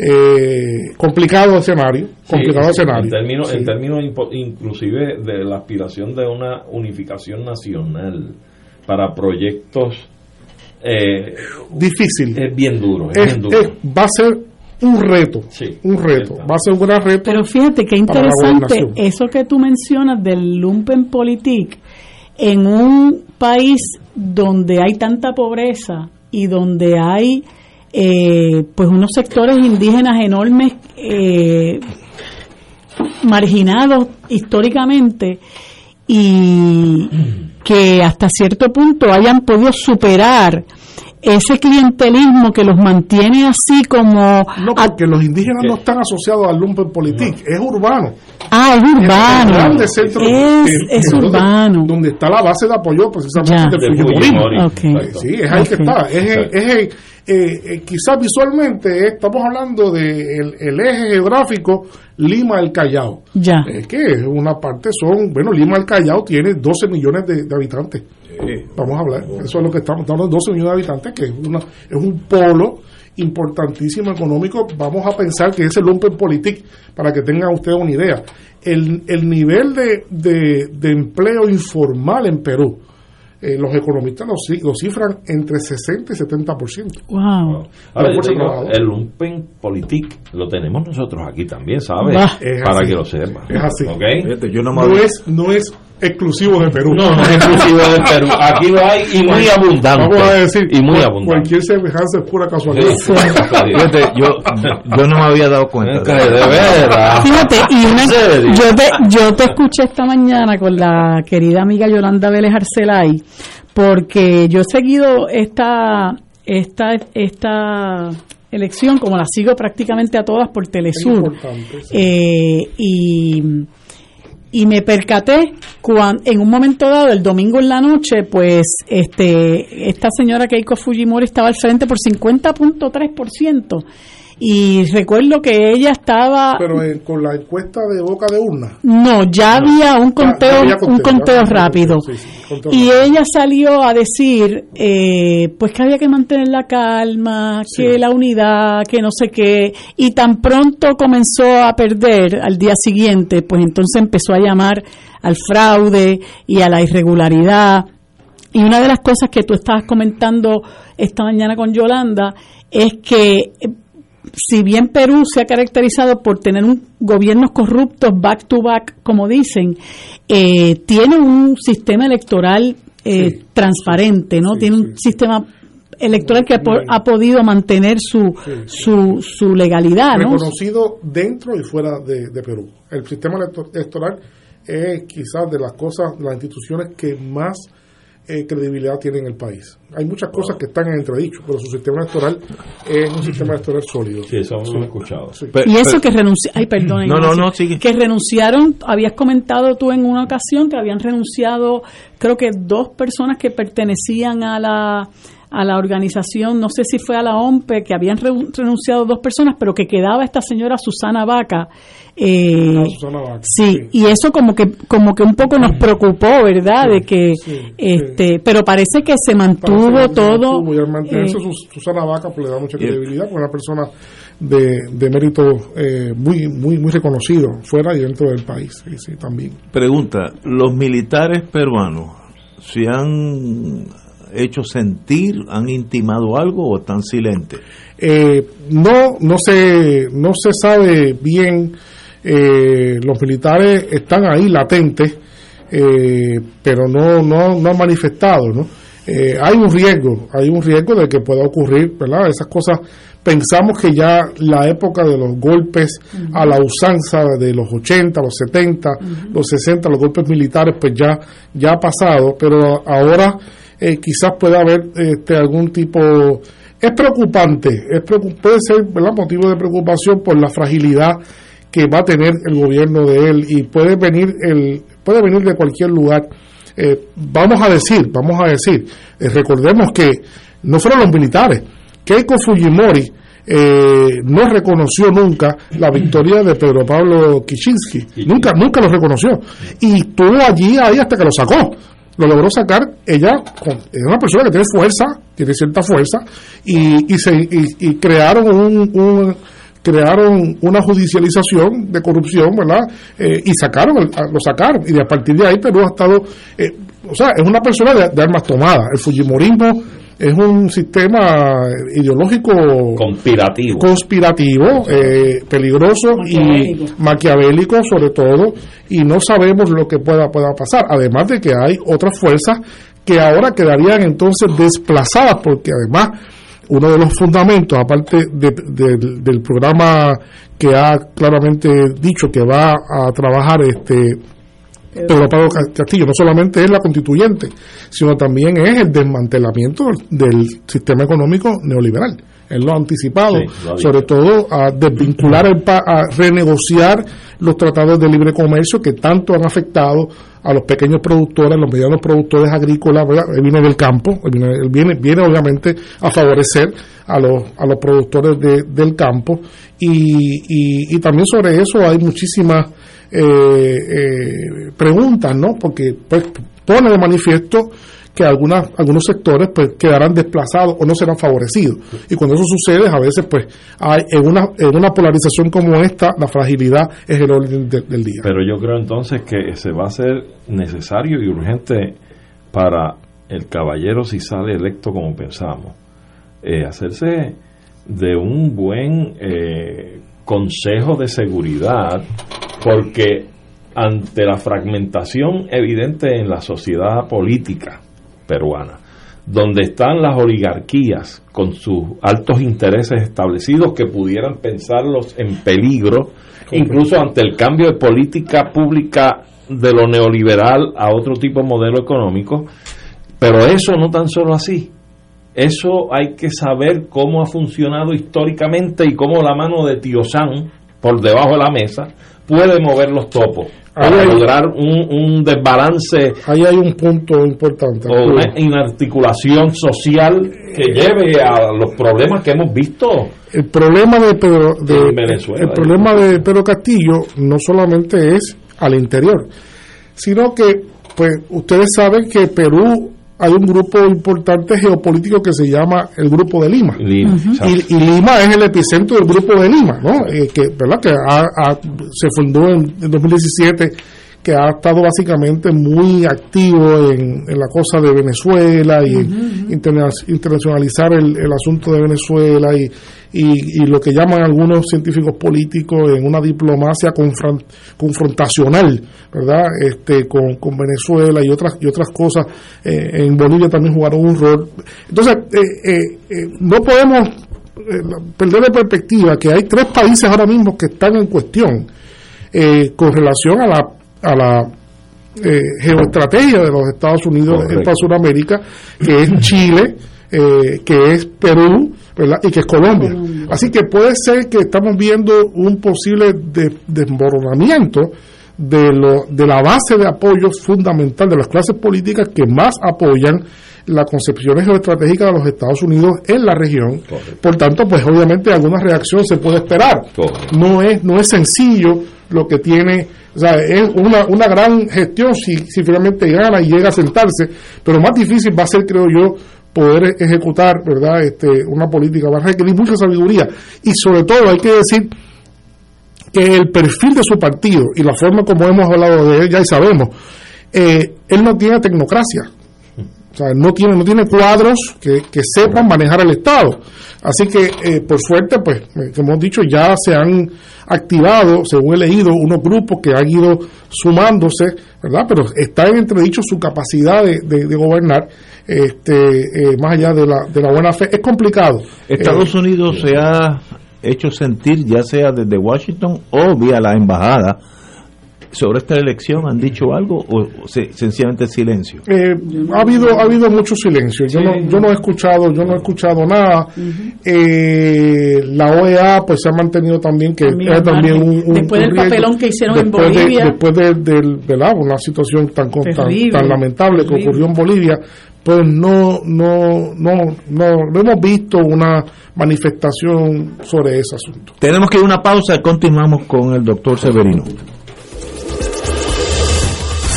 Eh, complicado escenario, complicado Sí, escenario. En términos, en inclusive de la aspiración de una unificación nacional para proyectos eh, difícil. Es bien duro, es, Es- bien duro. es- va a ser un reto, un reto, va a ser un gran reto. Pero fíjate qué interesante eso que tú mencionas del lumpenpolitik en un país donde hay tanta pobreza y donde hay eh, pues unos sectores indígenas enormes eh, marginados históricamente y que hasta cierto punto hayan podido superar ese clientelismo que los mantiene así como No, porque los indígenas no están asociados al lumpenpolitik, es urbano. ah es urbano grande centro es, que- es que- donde- urbano donde está la base de apoyo precisamente Ya. del De Fujimorismo. Fujimori, Ok. Sí, es ahí que está. Es, es en- eh, eh, quizás visualmente eh, estamos hablando del el eje geográfico Lima el Callao. Ya. Es que es una parte son, bueno, Lima el Callao tiene 12 millones de, de habitantes. Vamos a hablar, eso es lo que estamos, estamos hablando de 12 millones de habitantes, que es, una, es un polo importantísimo económico. Vamos a pensar que es el Lumpenpolitik, para que tengan ustedes una idea. El, el nivel de, de, de empleo informal en Perú, eh, los economistas lo, lo cifran entre 60 y 70%. wow Ahora, yo fuerza digo, el lumpen politik lo tenemos nosotros aquí también, ¿sabes? Para así. que lo sepa. Es así. ¿Ok? no, es, no es exclusivo de Perú. No, no es exclusivo de Perú. Aquí lo hay y muy abundante. Vamos a decir, Y muy abundante. cualquier semejanza es pura casualidad. Sí. Fíjate, yo, yo no me había dado cuenta. De veras. Fíjate, y una, yo, te, yo te escuché esta mañana con la querida amiga Yolanda Vélez Arcelay, porque yo he seguido esta, esta, esta elección, como la sigo prácticamente a todas por Telesur, importante, sí. eh, y, y me percaté cuan- en un momento dado, el domingo en la noche, pues este esta señora Keiko Fujimori estaba al frente por 50.3%. y recuerdo que ella estaba Pero eh, con la encuesta de boca de urna. no ya había un conteo había un conteo, rápido conteo, sí, sí, conteo y rápido. ella salió a decir eh, pues que había que mantener la calma que la unidad que no sé qué. Y tan pronto comenzó a perder al día siguiente pues entonces empezó a llamar al fraude y a la irregularidad. Y una de las cosas que tú estabas comentando esta mañana con Yolanda es que si bien Perú se ha caracterizado por tener un gobiernos corruptos back to back, como dicen, eh, tiene un sistema electoral eh, transparente, ¿no? tiene un sistema electoral que ha, po- ha podido mantener su, su, su legalidad, ¿no? Reconocido dentro y fuera de, de Perú. El sistema electo- electoral es quizás de las cosas, las instituciones que más eh, credibilidad tienen en el país. Hay muchas cosas que están en entredicho, pero su sistema electoral es un sistema electoral sólido. Sí, eso lo he escuchado. y eso que renunciaron, ay, perdón, No, no, Ignacio, no, sigue. que renunciaron, habías comentado tú en una ocasión que habían renunciado, creo que dos personas que pertenecían a la a la organización, no sé si fue a la OMPE, que habían re- renunciado dos personas, pero que quedaba esta señora Susana Vaca. Eh, Susana Vaca, sí, y eso como que como que un poco nos preocupó, ¿verdad? de que este, pero parece que se mantuvo Parece que se todo. mantuvo, y al mantenerse eh, Sus- Susana Vaca pues, le da mucha credibilidad, es una persona de, de mérito eh, muy, muy, muy reconocido, fuera y dentro del país. Sí, sí, también. Pregunta, ¿los militares peruanos se han hecho sentir, han intimado algo o están silentes? Eh, no, no se, no se sabe bien. Eh, los militares están ahí latentes, eh, pero no, no, no han manifestado, ¿no? Eh, hay un riesgo, hay un riesgo de que pueda ocurrir, ¿verdad? Esas cosas, pensamos que ya la época de los golpes a la usanza de los 80, los 70, los 60, los golpes militares, pues ya, ya ha pasado, pero ahora eh, quizás pueda haber este, algún tipo es preocupante, es preocu- puede ser ¿verdad? motivo de preocupación por la fragilidad que va a tener el gobierno de él y puede venir el puede venir de cualquier lugar. Eh, vamos a decir, vamos a decir, eh, recordemos que no fueron los militares, Keiko Fujimori eh, no reconoció nunca la victoria de Pedro Pablo Kiczynski, nunca, nunca lo reconoció. Y estuvo allí ahí hasta que lo sacó. Lo logró sacar ella es una persona que tiene fuerza tiene cierta fuerza y, y se y, y crearon un, un- crearon una judicialización de corrupción verdad Eh, y sacaron el- a- lo sacaron y de a partir de ahí Perú ha estado eh, o sea es una persona de, de armas tomadas el fujimorismo es un sistema ideológico Conspirativo. conspirativo, eh, peligroso Maquiavélico. y maquiavélico sobre todo, y no sabemos lo que pueda, pueda pasar. Además de que hay otras fuerzas que ahora quedarían entonces desplazadas, porque además uno de los fundamentos, aparte de- de- del programa que ha claramente dicho que va a trabajar este Pedro Pablo Ca- Castillo no solamente es la constituyente, sino también es el desmantelamiento del sistema económico neoliberal. Él lo ha anticipado, Sí, lo ha dicho. sobre todo a desvincular, el pa- a renegociar los tratados de libre comercio que tanto han afectado a los pequeños productores, a los medianos productores agrícolas, ¿verdad? Él viene del campo, él viene, él viene, viene obviamente a favorecer a los, a los productores de- del campo y, y, y también sobre eso hay muchísimas eh, eh, preguntas, ¿no? Porque pues, pone de manifiesto que algunas, algunos sectores pues quedarán desplazados o no serán favorecidos. Y cuando eso sucede, a veces pues hay en una, en una polarización como esta, la fragilidad es el orden de- del día. Pero yo creo entonces que se va a hacer necesario y urgente para el caballero, si sale electo como pensamos, eh, hacerse de un buen eh, consejo de seguridad, porque ante la fragmentación evidente en la sociedad política peruana, donde están las oligarquías con sus altos intereses establecidos que pudieran pensarlos en peligro, incluso ante el cambio de política pública de lo neoliberal a otro tipo de modelo económico, pero eso no tan solo así. Eso hay que saber cómo ha funcionado históricamente y cómo la mano de Tío San, por debajo de la mesa, puede mover los topos. Para lograr un, un, desbalance. Ahí hay un punto importante. O una inarticulación social que lleve a los problemas que hemos visto. El problema de Pedro, de, Venezuela. El problema de Pedro Castillo no solamente es al interior, sino que, pues, ustedes saben que Perú hay un grupo importante geopolítico que se llama el Grupo de Lima. y, Lima es el epicentro del Grupo de Lima, ¿no? Eh, que, ¿verdad? que se fundó en, 2017 que ha estado básicamente muy activo en, la cosa de Venezuela y internacionalizar el, el, asunto de Venezuela y, y, lo que llaman algunos científicos políticos en una diplomacia confrontacional, ¿verdad? Este, con, con, Venezuela y otras, y otras cosas. Eh, en Bolivia también jugaron un rol. Entonces, eh, eh, no podemos perder de perspectiva que hay tres países ahora mismo que están en cuestión con relación a la, a la geoestrategia de los Estados Unidos en Sudamérica, que es Chile, que es Perú y que es Colombia. Así que puede ser que estamos viendo un posible desmoronamiento de, lo, de la base de apoyo fundamental de las clases políticas que más apoyan la concepción geoestratégica de los Estados Unidos en la región. Por tanto, pues obviamente alguna reacción se puede esperar. No es, no es sencillo lo que tiene, o sea, es una, una gran gestión si, si finalmente gana y llega a sentarse, pero más difícil va a ser, creo yo, poder ejecutar verdad este una política va a requerir mucha sabiduría. Y sobre todo hay que decir que el perfil de su partido y la forma como hemos hablado de él ya y sabemos eh, él no tiene tecnocracia o sea, no tiene, no tiene cuadros que, sepan manejar el Estado. Así que, eh, por suerte, pues, eh, como hemos dicho, ya se han activado, según he leído, unos grupos que han ido sumándose, ¿verdad? Pero está en entredicho su capacidad de, de gobernar este, eh, más allá de la, de la buena fe. Es complicado. Estados eh, Unidos se ha hecho sentir, ya sea desde Washington o vía la embajada, sobre esta elección han dicho algo o sencillamente silencio eh, ha habido ha habido mucho silencio. Yo no yo no he escuchado yo no he escuchado nada. La OEA pues se ha mantenido también que es también un, después del papelón que hicieron en Bolivia. después de, una situación tan, tan, lamentable que ocurrió en Bolivia pues no, no, no, no, no hemos visto una manifestación sobre ese asunto. Tenemos que ir a una pausa y continuamos con el doctor Severino.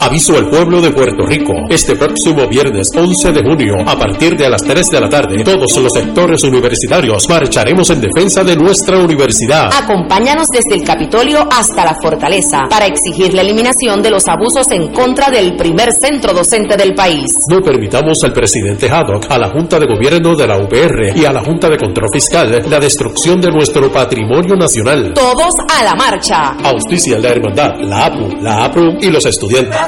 Aviso al pueblo de Puerto Rico. Este próximo viernes 11 de junio, a partir de las 3 de la tarde, todos los sectores universitarios marcharemos en defensa de nuestra universidad. Acompáñanos desde el Capitolio hasta la Fortaleza para exigir la eliminación de los abusos en contra del primer centro docente del país. No permitamos al presidente Haddock, a la Junta de Gobierno de la UPR y a la Junta de Control Fiscal la destrucción de nuestro patrimonio nacional. Todos a la marcha. Auspicia la Hermandad, la APU, la APRU y los estudiantes.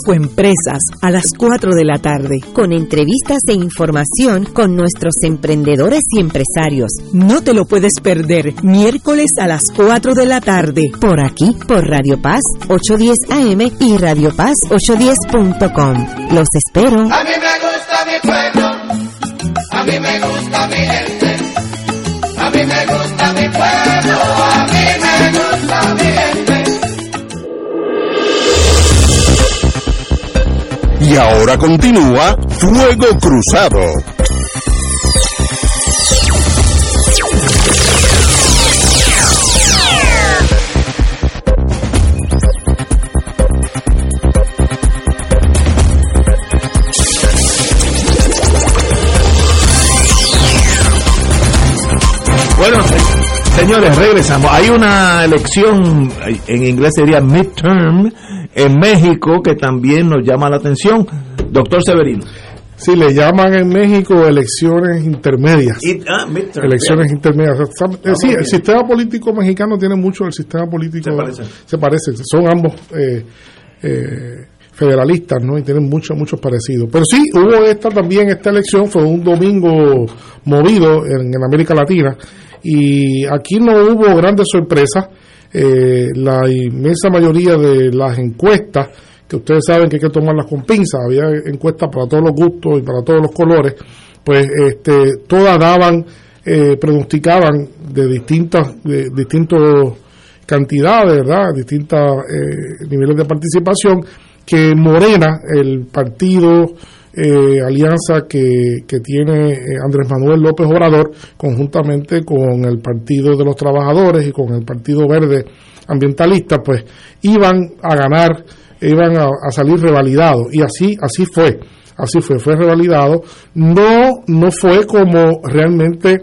Infoempresas a las 4 de la tarde. Con entrevistas e información con nuestros emprendedores y empresarios. No te lo puedes perder. Miércoles a las 4 de la tarde. Por aquí, por Radio Paz 810 AM y Radio Paz 810.com. Los espero. A mí me gusta mi pueblo, a mí me gusta mi gente, a mí me gusta mi pueblo, a mí me gusta mi ahora continúa Fuego Cruzado. Bueno, se- señores, regresamos. Hay una elección, en inglés sería midterm, en México que también nos llama la atención. Doctor Severino. Sí, le llaman en México elecciones intermedias. ah, midterm, elecciones intermedias. O sea, Ah, sí, el sistema político mexicano tiene mucho del sistema político. Se parecen. Se parecen. Son ambos eh, eh, federalistas, ¿no? Y tienen muchos, muchos parecidos. Pero sí, hubo esta también, esta elección fue un domingo movido en, en América Latina. Y aquí no hubo grandes sorpresas. Eh, la inmensa mayoría de las encuestas, que ustedes saben que hay que tomarlas con pinzas, había encuestas para todos los gustos y para todos los colores, pues este, todas daban, eh, pronosticaban de distintas, de distintos cantidades, ¿verdad? Distintos eh, niveles de participación, que Morena, el partido eh, alianza que, que tiene eh, Andrés Manuel López Obrador, conjuntamente con el Partido de los Trabajadores y con el Partido Verde Ambientalista, pues iban a ganar, iban a, salir revalidados. Y así, así fue, así fue, fue revalidado. No, no fue como realmente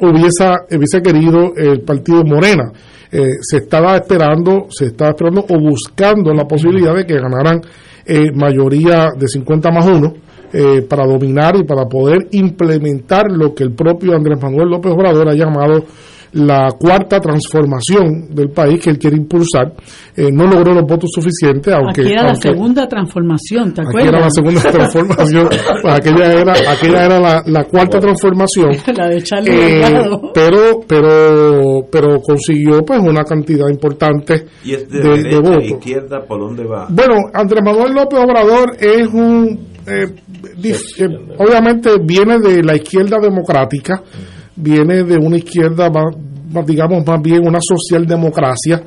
hubiese, hubiese querido el partido Morena. Eh, se estaba esperando, se estaba esperando o buscando la posibilidad de que ganaran eh, mayoría de 50 más 1 eh, para dominar y para poder implementar lo que el propio Andrés Manuel López Obrador ha llamado la cuarta transformación del país que él quiere impulsar. Eh, no logró los votos suficientes, aunque... Aquí era la segunda transformación, ¿te Aquí acuerdas? era la segunda transformación, pues aquella era, aquella era la, la cuarta transformación. La de Charlie Eh, pero, pero, pero consiguió pues una cantidad importante Y es de, de, derecha votos. izquierda, ¿por dónde va? Bueno, Andrés Manuel López Obrador es un, eh, dif- eh, obviamente viene de la izquierda democrática, viene de una izquierda más, más, digamos más bien una socialdemocracia,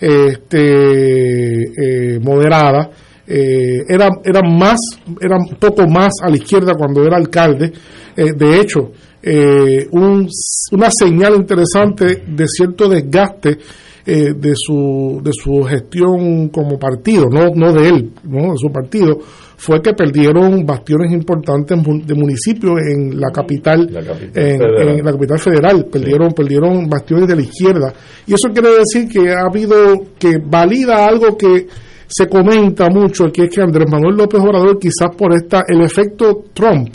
este, eh, moderada. Eh, era, era más, era un poco más a la izquierda cuando era alcalde. Eh, de hecho, eh, un- una señal interesante de cierto desgaste de su de su gestión como partido, no no de él, no de su partido, fue que perdieron bastiones importantes de municipios en la capital, en, la capital federal, perdieron perdieron bastiones de la izquierda. Y eso quiere decir que ha habido que valida algo que se comenta mucho, que es que Andrés Manuel López Obrador quizás por esta el efecto Trump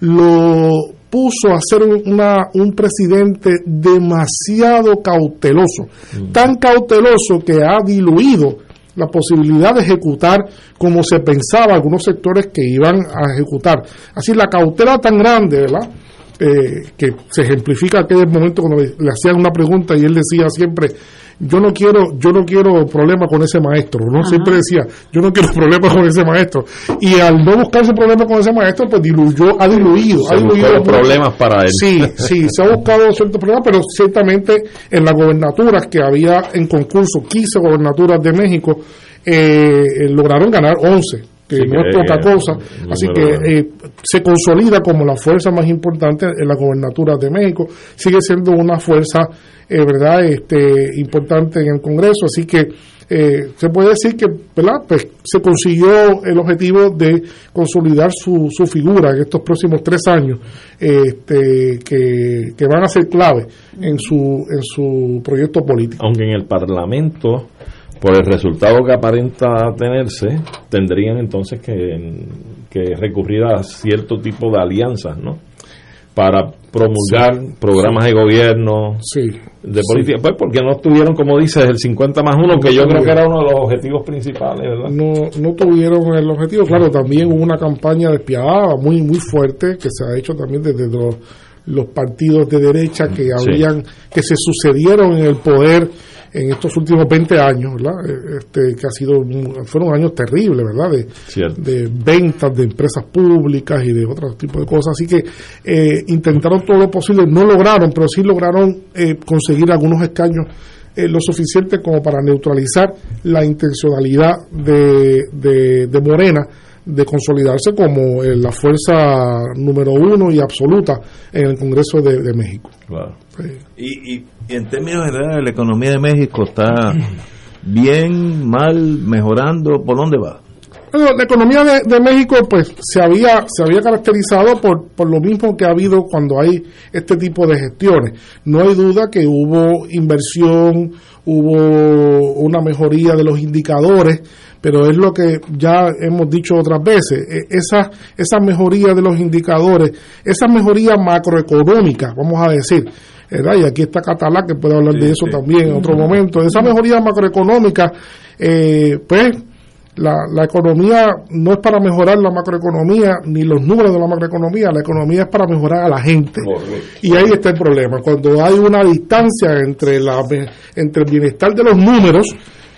lo puso a ser un, una- un presidente demasiado cauteloso, tan cauteloso que ha diluido la posibilidad de ejecutar como se pensaba algunos sectores que iban a ejecutar. Así la cautela tan grande, ¿verdad? Eh, que se ejemplifica aquel momento cuando le, le hacían una pregunta y él decía siempre yo no quiero yo no quiero problema con ese maestro no siempre decía yo no quiero problema con ese maestro. Y al no buscarse problema con ese maestro pues diluyó ha diluido Se ha diluido problemas para él. sí sí se ha buscado ciertos problemas pero ciertamente en las gobernaturas que había en concurso 15 gobernaturas de México eh, eh, lograron ganar 11 que Sí, no es poca cosa así que eh, se consolida como la fuerza más importante en la gobernatura de México, sigue siendo una fuerza, eh, ¿verdad?, este, importante en el Congreso, así que eh, se puede decir que, ¿verdad?, pues se consiguió el objetivo de consolidar su, su figura en estos próximos tres años, este, que, que van a ser clave en su, en su proyecto político. Aunque en el Parlamento, por el resultado que aparenta tenerse, tendrían entonces que, que recurrir a cierto tipo de alianzas, ¿no? para promulgar programas de gobierno, de política, pues porque no tuvieron, como dices, el 50 más 1, que yo creo que era uno de los objetivos principales, ¿verdad? No, no tuvieron el objetivo, claro, también hubo una campaña despiadada muy, muy fuerte que se ha hecho también desde los, los partidos de derecha que habían, que se sucedieron en el poder en estos últimos 20 años, ¿verdad? Eh, Este, que ha sido, fueron años terribles, ¿verdad? De, de ventas de empresas públicas y de otros tipos de cosas. Así que eh, intentaron todo lo posible, no lograron, pero sí lograron eh, conseguir algunos escaños eh, lo suficiente como para neutralizar la intencionalidad de, de, de Morena de consolidarse como eh, la fuerza número uno y absoluta en el Congreso de, de México. Y, y, y en términos generales, la economía de México está bien, mal, mejorando. ¿Por dónde va? Bueno, la economía de, de México pues se había se había caracterizado por, por lo mismo que ha habido cuando hay este tipo de gestiones. No hay duda que hubo inversión, hubo una mejoría de los indicadores, pero es lo que ya hemos dicho otras veces, e- esa, esa mejoría de los indicadores, esa mejoría macroeconómica, vamos a decir, ¿verdad? y aquí está Catalá que puede hablar de eso también en otro momento, esa mejoría macroeconómica, eh, pues la, la economía no es para mejorar la macroeconomía ni los números de la macroeconomía, la economía es para mejorar a la gente. Y ahí está el problema, cuando hay una distancia entre, la, entre el bienestar de los números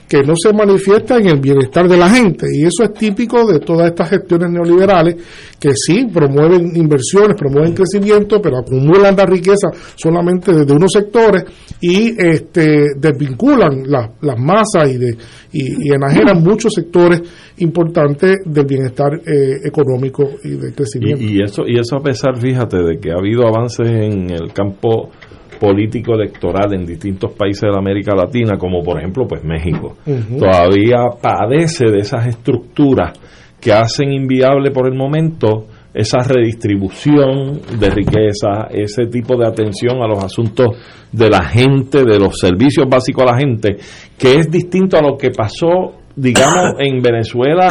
que no se manifiesta en el bienestar de la gente. Y eso es típico de todas estas gestiones neoliberales que sí promueven inversiones, promueven crecimiento, pero acumulan la riqueza solamente desde unos sectores y este, desvinculan la- las masas y, de, y, y enajenan muchos sectores importantes del bienestar eh, económico y del crecimiento. Y, y eso y eso a pesar, fíjate, de que ha habido avances en el campo político electoral en distintos países de la América Latina, como por ejemplo pues México. Todavía padece de esas estructuras que hacen inviable por el momento esa redistribución de riqueza, ese tipo de atención a los asuntos de la gente, de los servicios básicos a la gente, que es distinto a lo que pasó, digamos, en Venezuela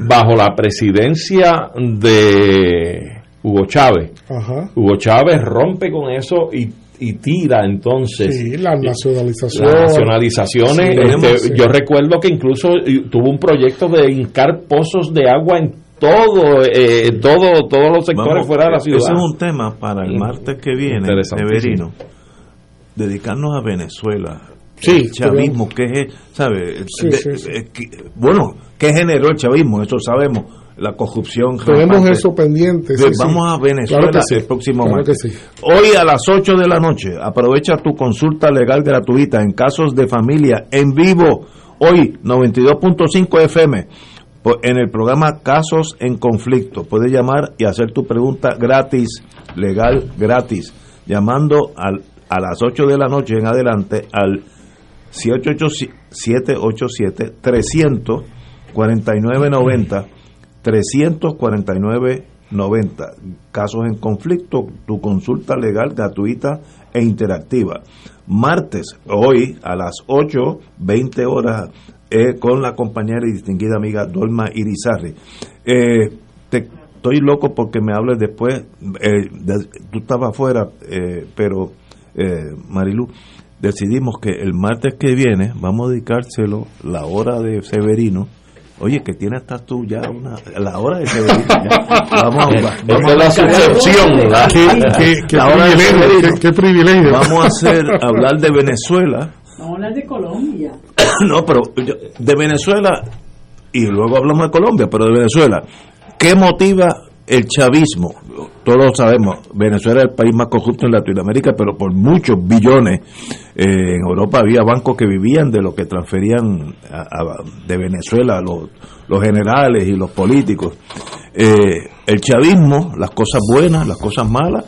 bajo la presidencia de Hugo Chávez. Ajá. Hugo Chávez rompe con eso y, y tira entonces Sí, la nacionalización. las nacionalizaciones. Sí, este, sí. Yo recuerdo que incluso eh, tuvo un proyecto de hincar pozos de agua en todo, eh, todo todos los sectores Vamos, fuera de la ciudad. Ese es un tema para el martes que viene. Severino. Dedicarnos a Venezuela. Sí, el chavismo, ¿qué es? ¿Sabe? Sí, De- sí, sí. eh, que- bueno, ¿qué generó el chavismo? Eso sabemos. La corrupción. Tenemos rampante. eso pendiente. sí, sí. Vamos a Venezuela Claro que sí, el próximo claro martes. Hoy a las 8 de la noche, aprovecha tu consulta legal gratuita en casos de familia en vivo. Hoy, 92.5 FM, en el programa Casos en Conflicto. Puedes llamar y hacer tu pregunta gratis, legal gratis, llamando al, a las 8 de la noche en adelante al 787-300-4990, 349-90. Casos en conflicto, tu consulta legal gratuita e interactiva. Martes, hoy a las 8, 20 horas, eh, con la compañera y distinguida amiga Dolma Irizarri. Eh, te- estoy loco porque me hables después. eh, de- tú estabas afuera, eh, pero eh, Marilu, decidimos que el martes que viene vamos a dedicárselo la hora de Severino. Oye, que tiene hasta tú ya una, la hora de Severino. ya. Vamos, a- vamos la a- sucepción, ¿verdad? Sí, Qué- qué la hora de privilegio, qué privilegio. Vamos a hacer hablar de Venezuela. Vamos a hablar de Colombia. No, pero yo- de Venezuela y luego hablamos de Colombia, pero de Venezuela, ¿qué motiva el chavismo? Todos lo sabemos, Venezuela es el país más corrupto en Latinoamérica, pero por muchos billones. Eh, en Europa había bancos que vivían de lo que transferían a- a- de Venezuela a los, los generales y los políticos. Eh, el chavismo, las cosas buenas, las cosas malas,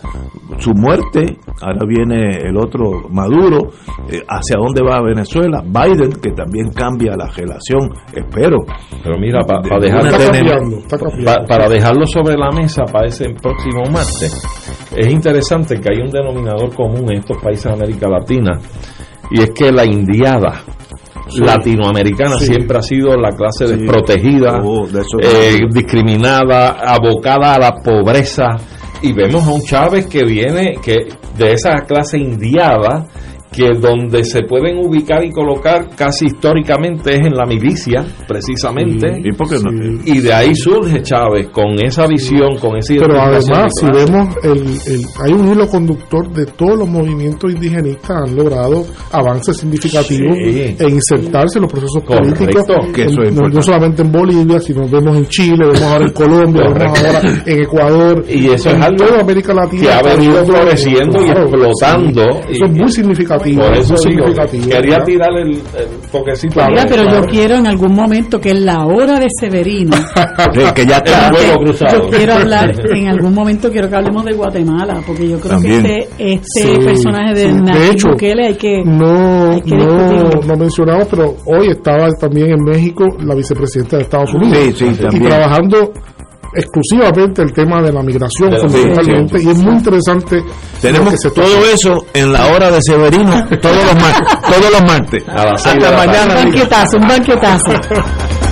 su muerte, ahora viene el otro Maduro, eh, hacia dónde va Venezuela, Biden, que también cambia la relación, espero. Pero mira, pa- De- pa de dejar- una Está tenem- cambiando, está cambiando. Pa- para dejarlo sobre la mesa para ese próximo martes, es interesante que hay un denominador común en estos países de América Latina y es que la indiada Sí. latinoamericana Sí. siempre ha sido la clase Sí. desprotegida, Oh, de eh, discriminada, abocada a la pobreza y vemos a un Chávez que viene que de esa clase indiada que donde se pueden ubicar y colocar casi históricamente es en la milicia, precisamente. ¿Y por qué no? Y de ahí surge Chávez con esa visión, con esa Pero además, si vemos, el, el- hay un hilo conductor de todos los movimientos indigenistas han logrado avances significativos Sí. en insertarse en los procesos Correcto, políticos, que eso en- es no, solamente en Bolivia, sino vemos en Chile, vemos ahora en Colombia, vemos ahora en Ecuador, Y eso es algo toda América Latina. que ha venido floreciendo y explotando. sí. Eso es muy significativo. Por eso significativo, quería ¿verdad? tirar el, el toquecito. Mira, ahí, pero claro. yo quiero en algún momento que en la hora de Severino, que ya está. El fuego cruzado. yo quiero hablar, en algún momento quiero que hablemos de Guatemala, porque yo creo También. que este, este Sí, personaje de sí. Nayib De hecho, Bukele hay que... no, hay que no, no mencionamos, pero hoy estaba también en México la vicepresidenta de Estados Unidos. Sí, sí, y trabajando exclusivamente el tema de la migración, De fundamentalmente. Y es muy interesante. Tenemos que todo eso en la hora de Severino todos los martes. Todos los martes. A las seis de Hasta la mañana. Un banquetazo, un banquetazo.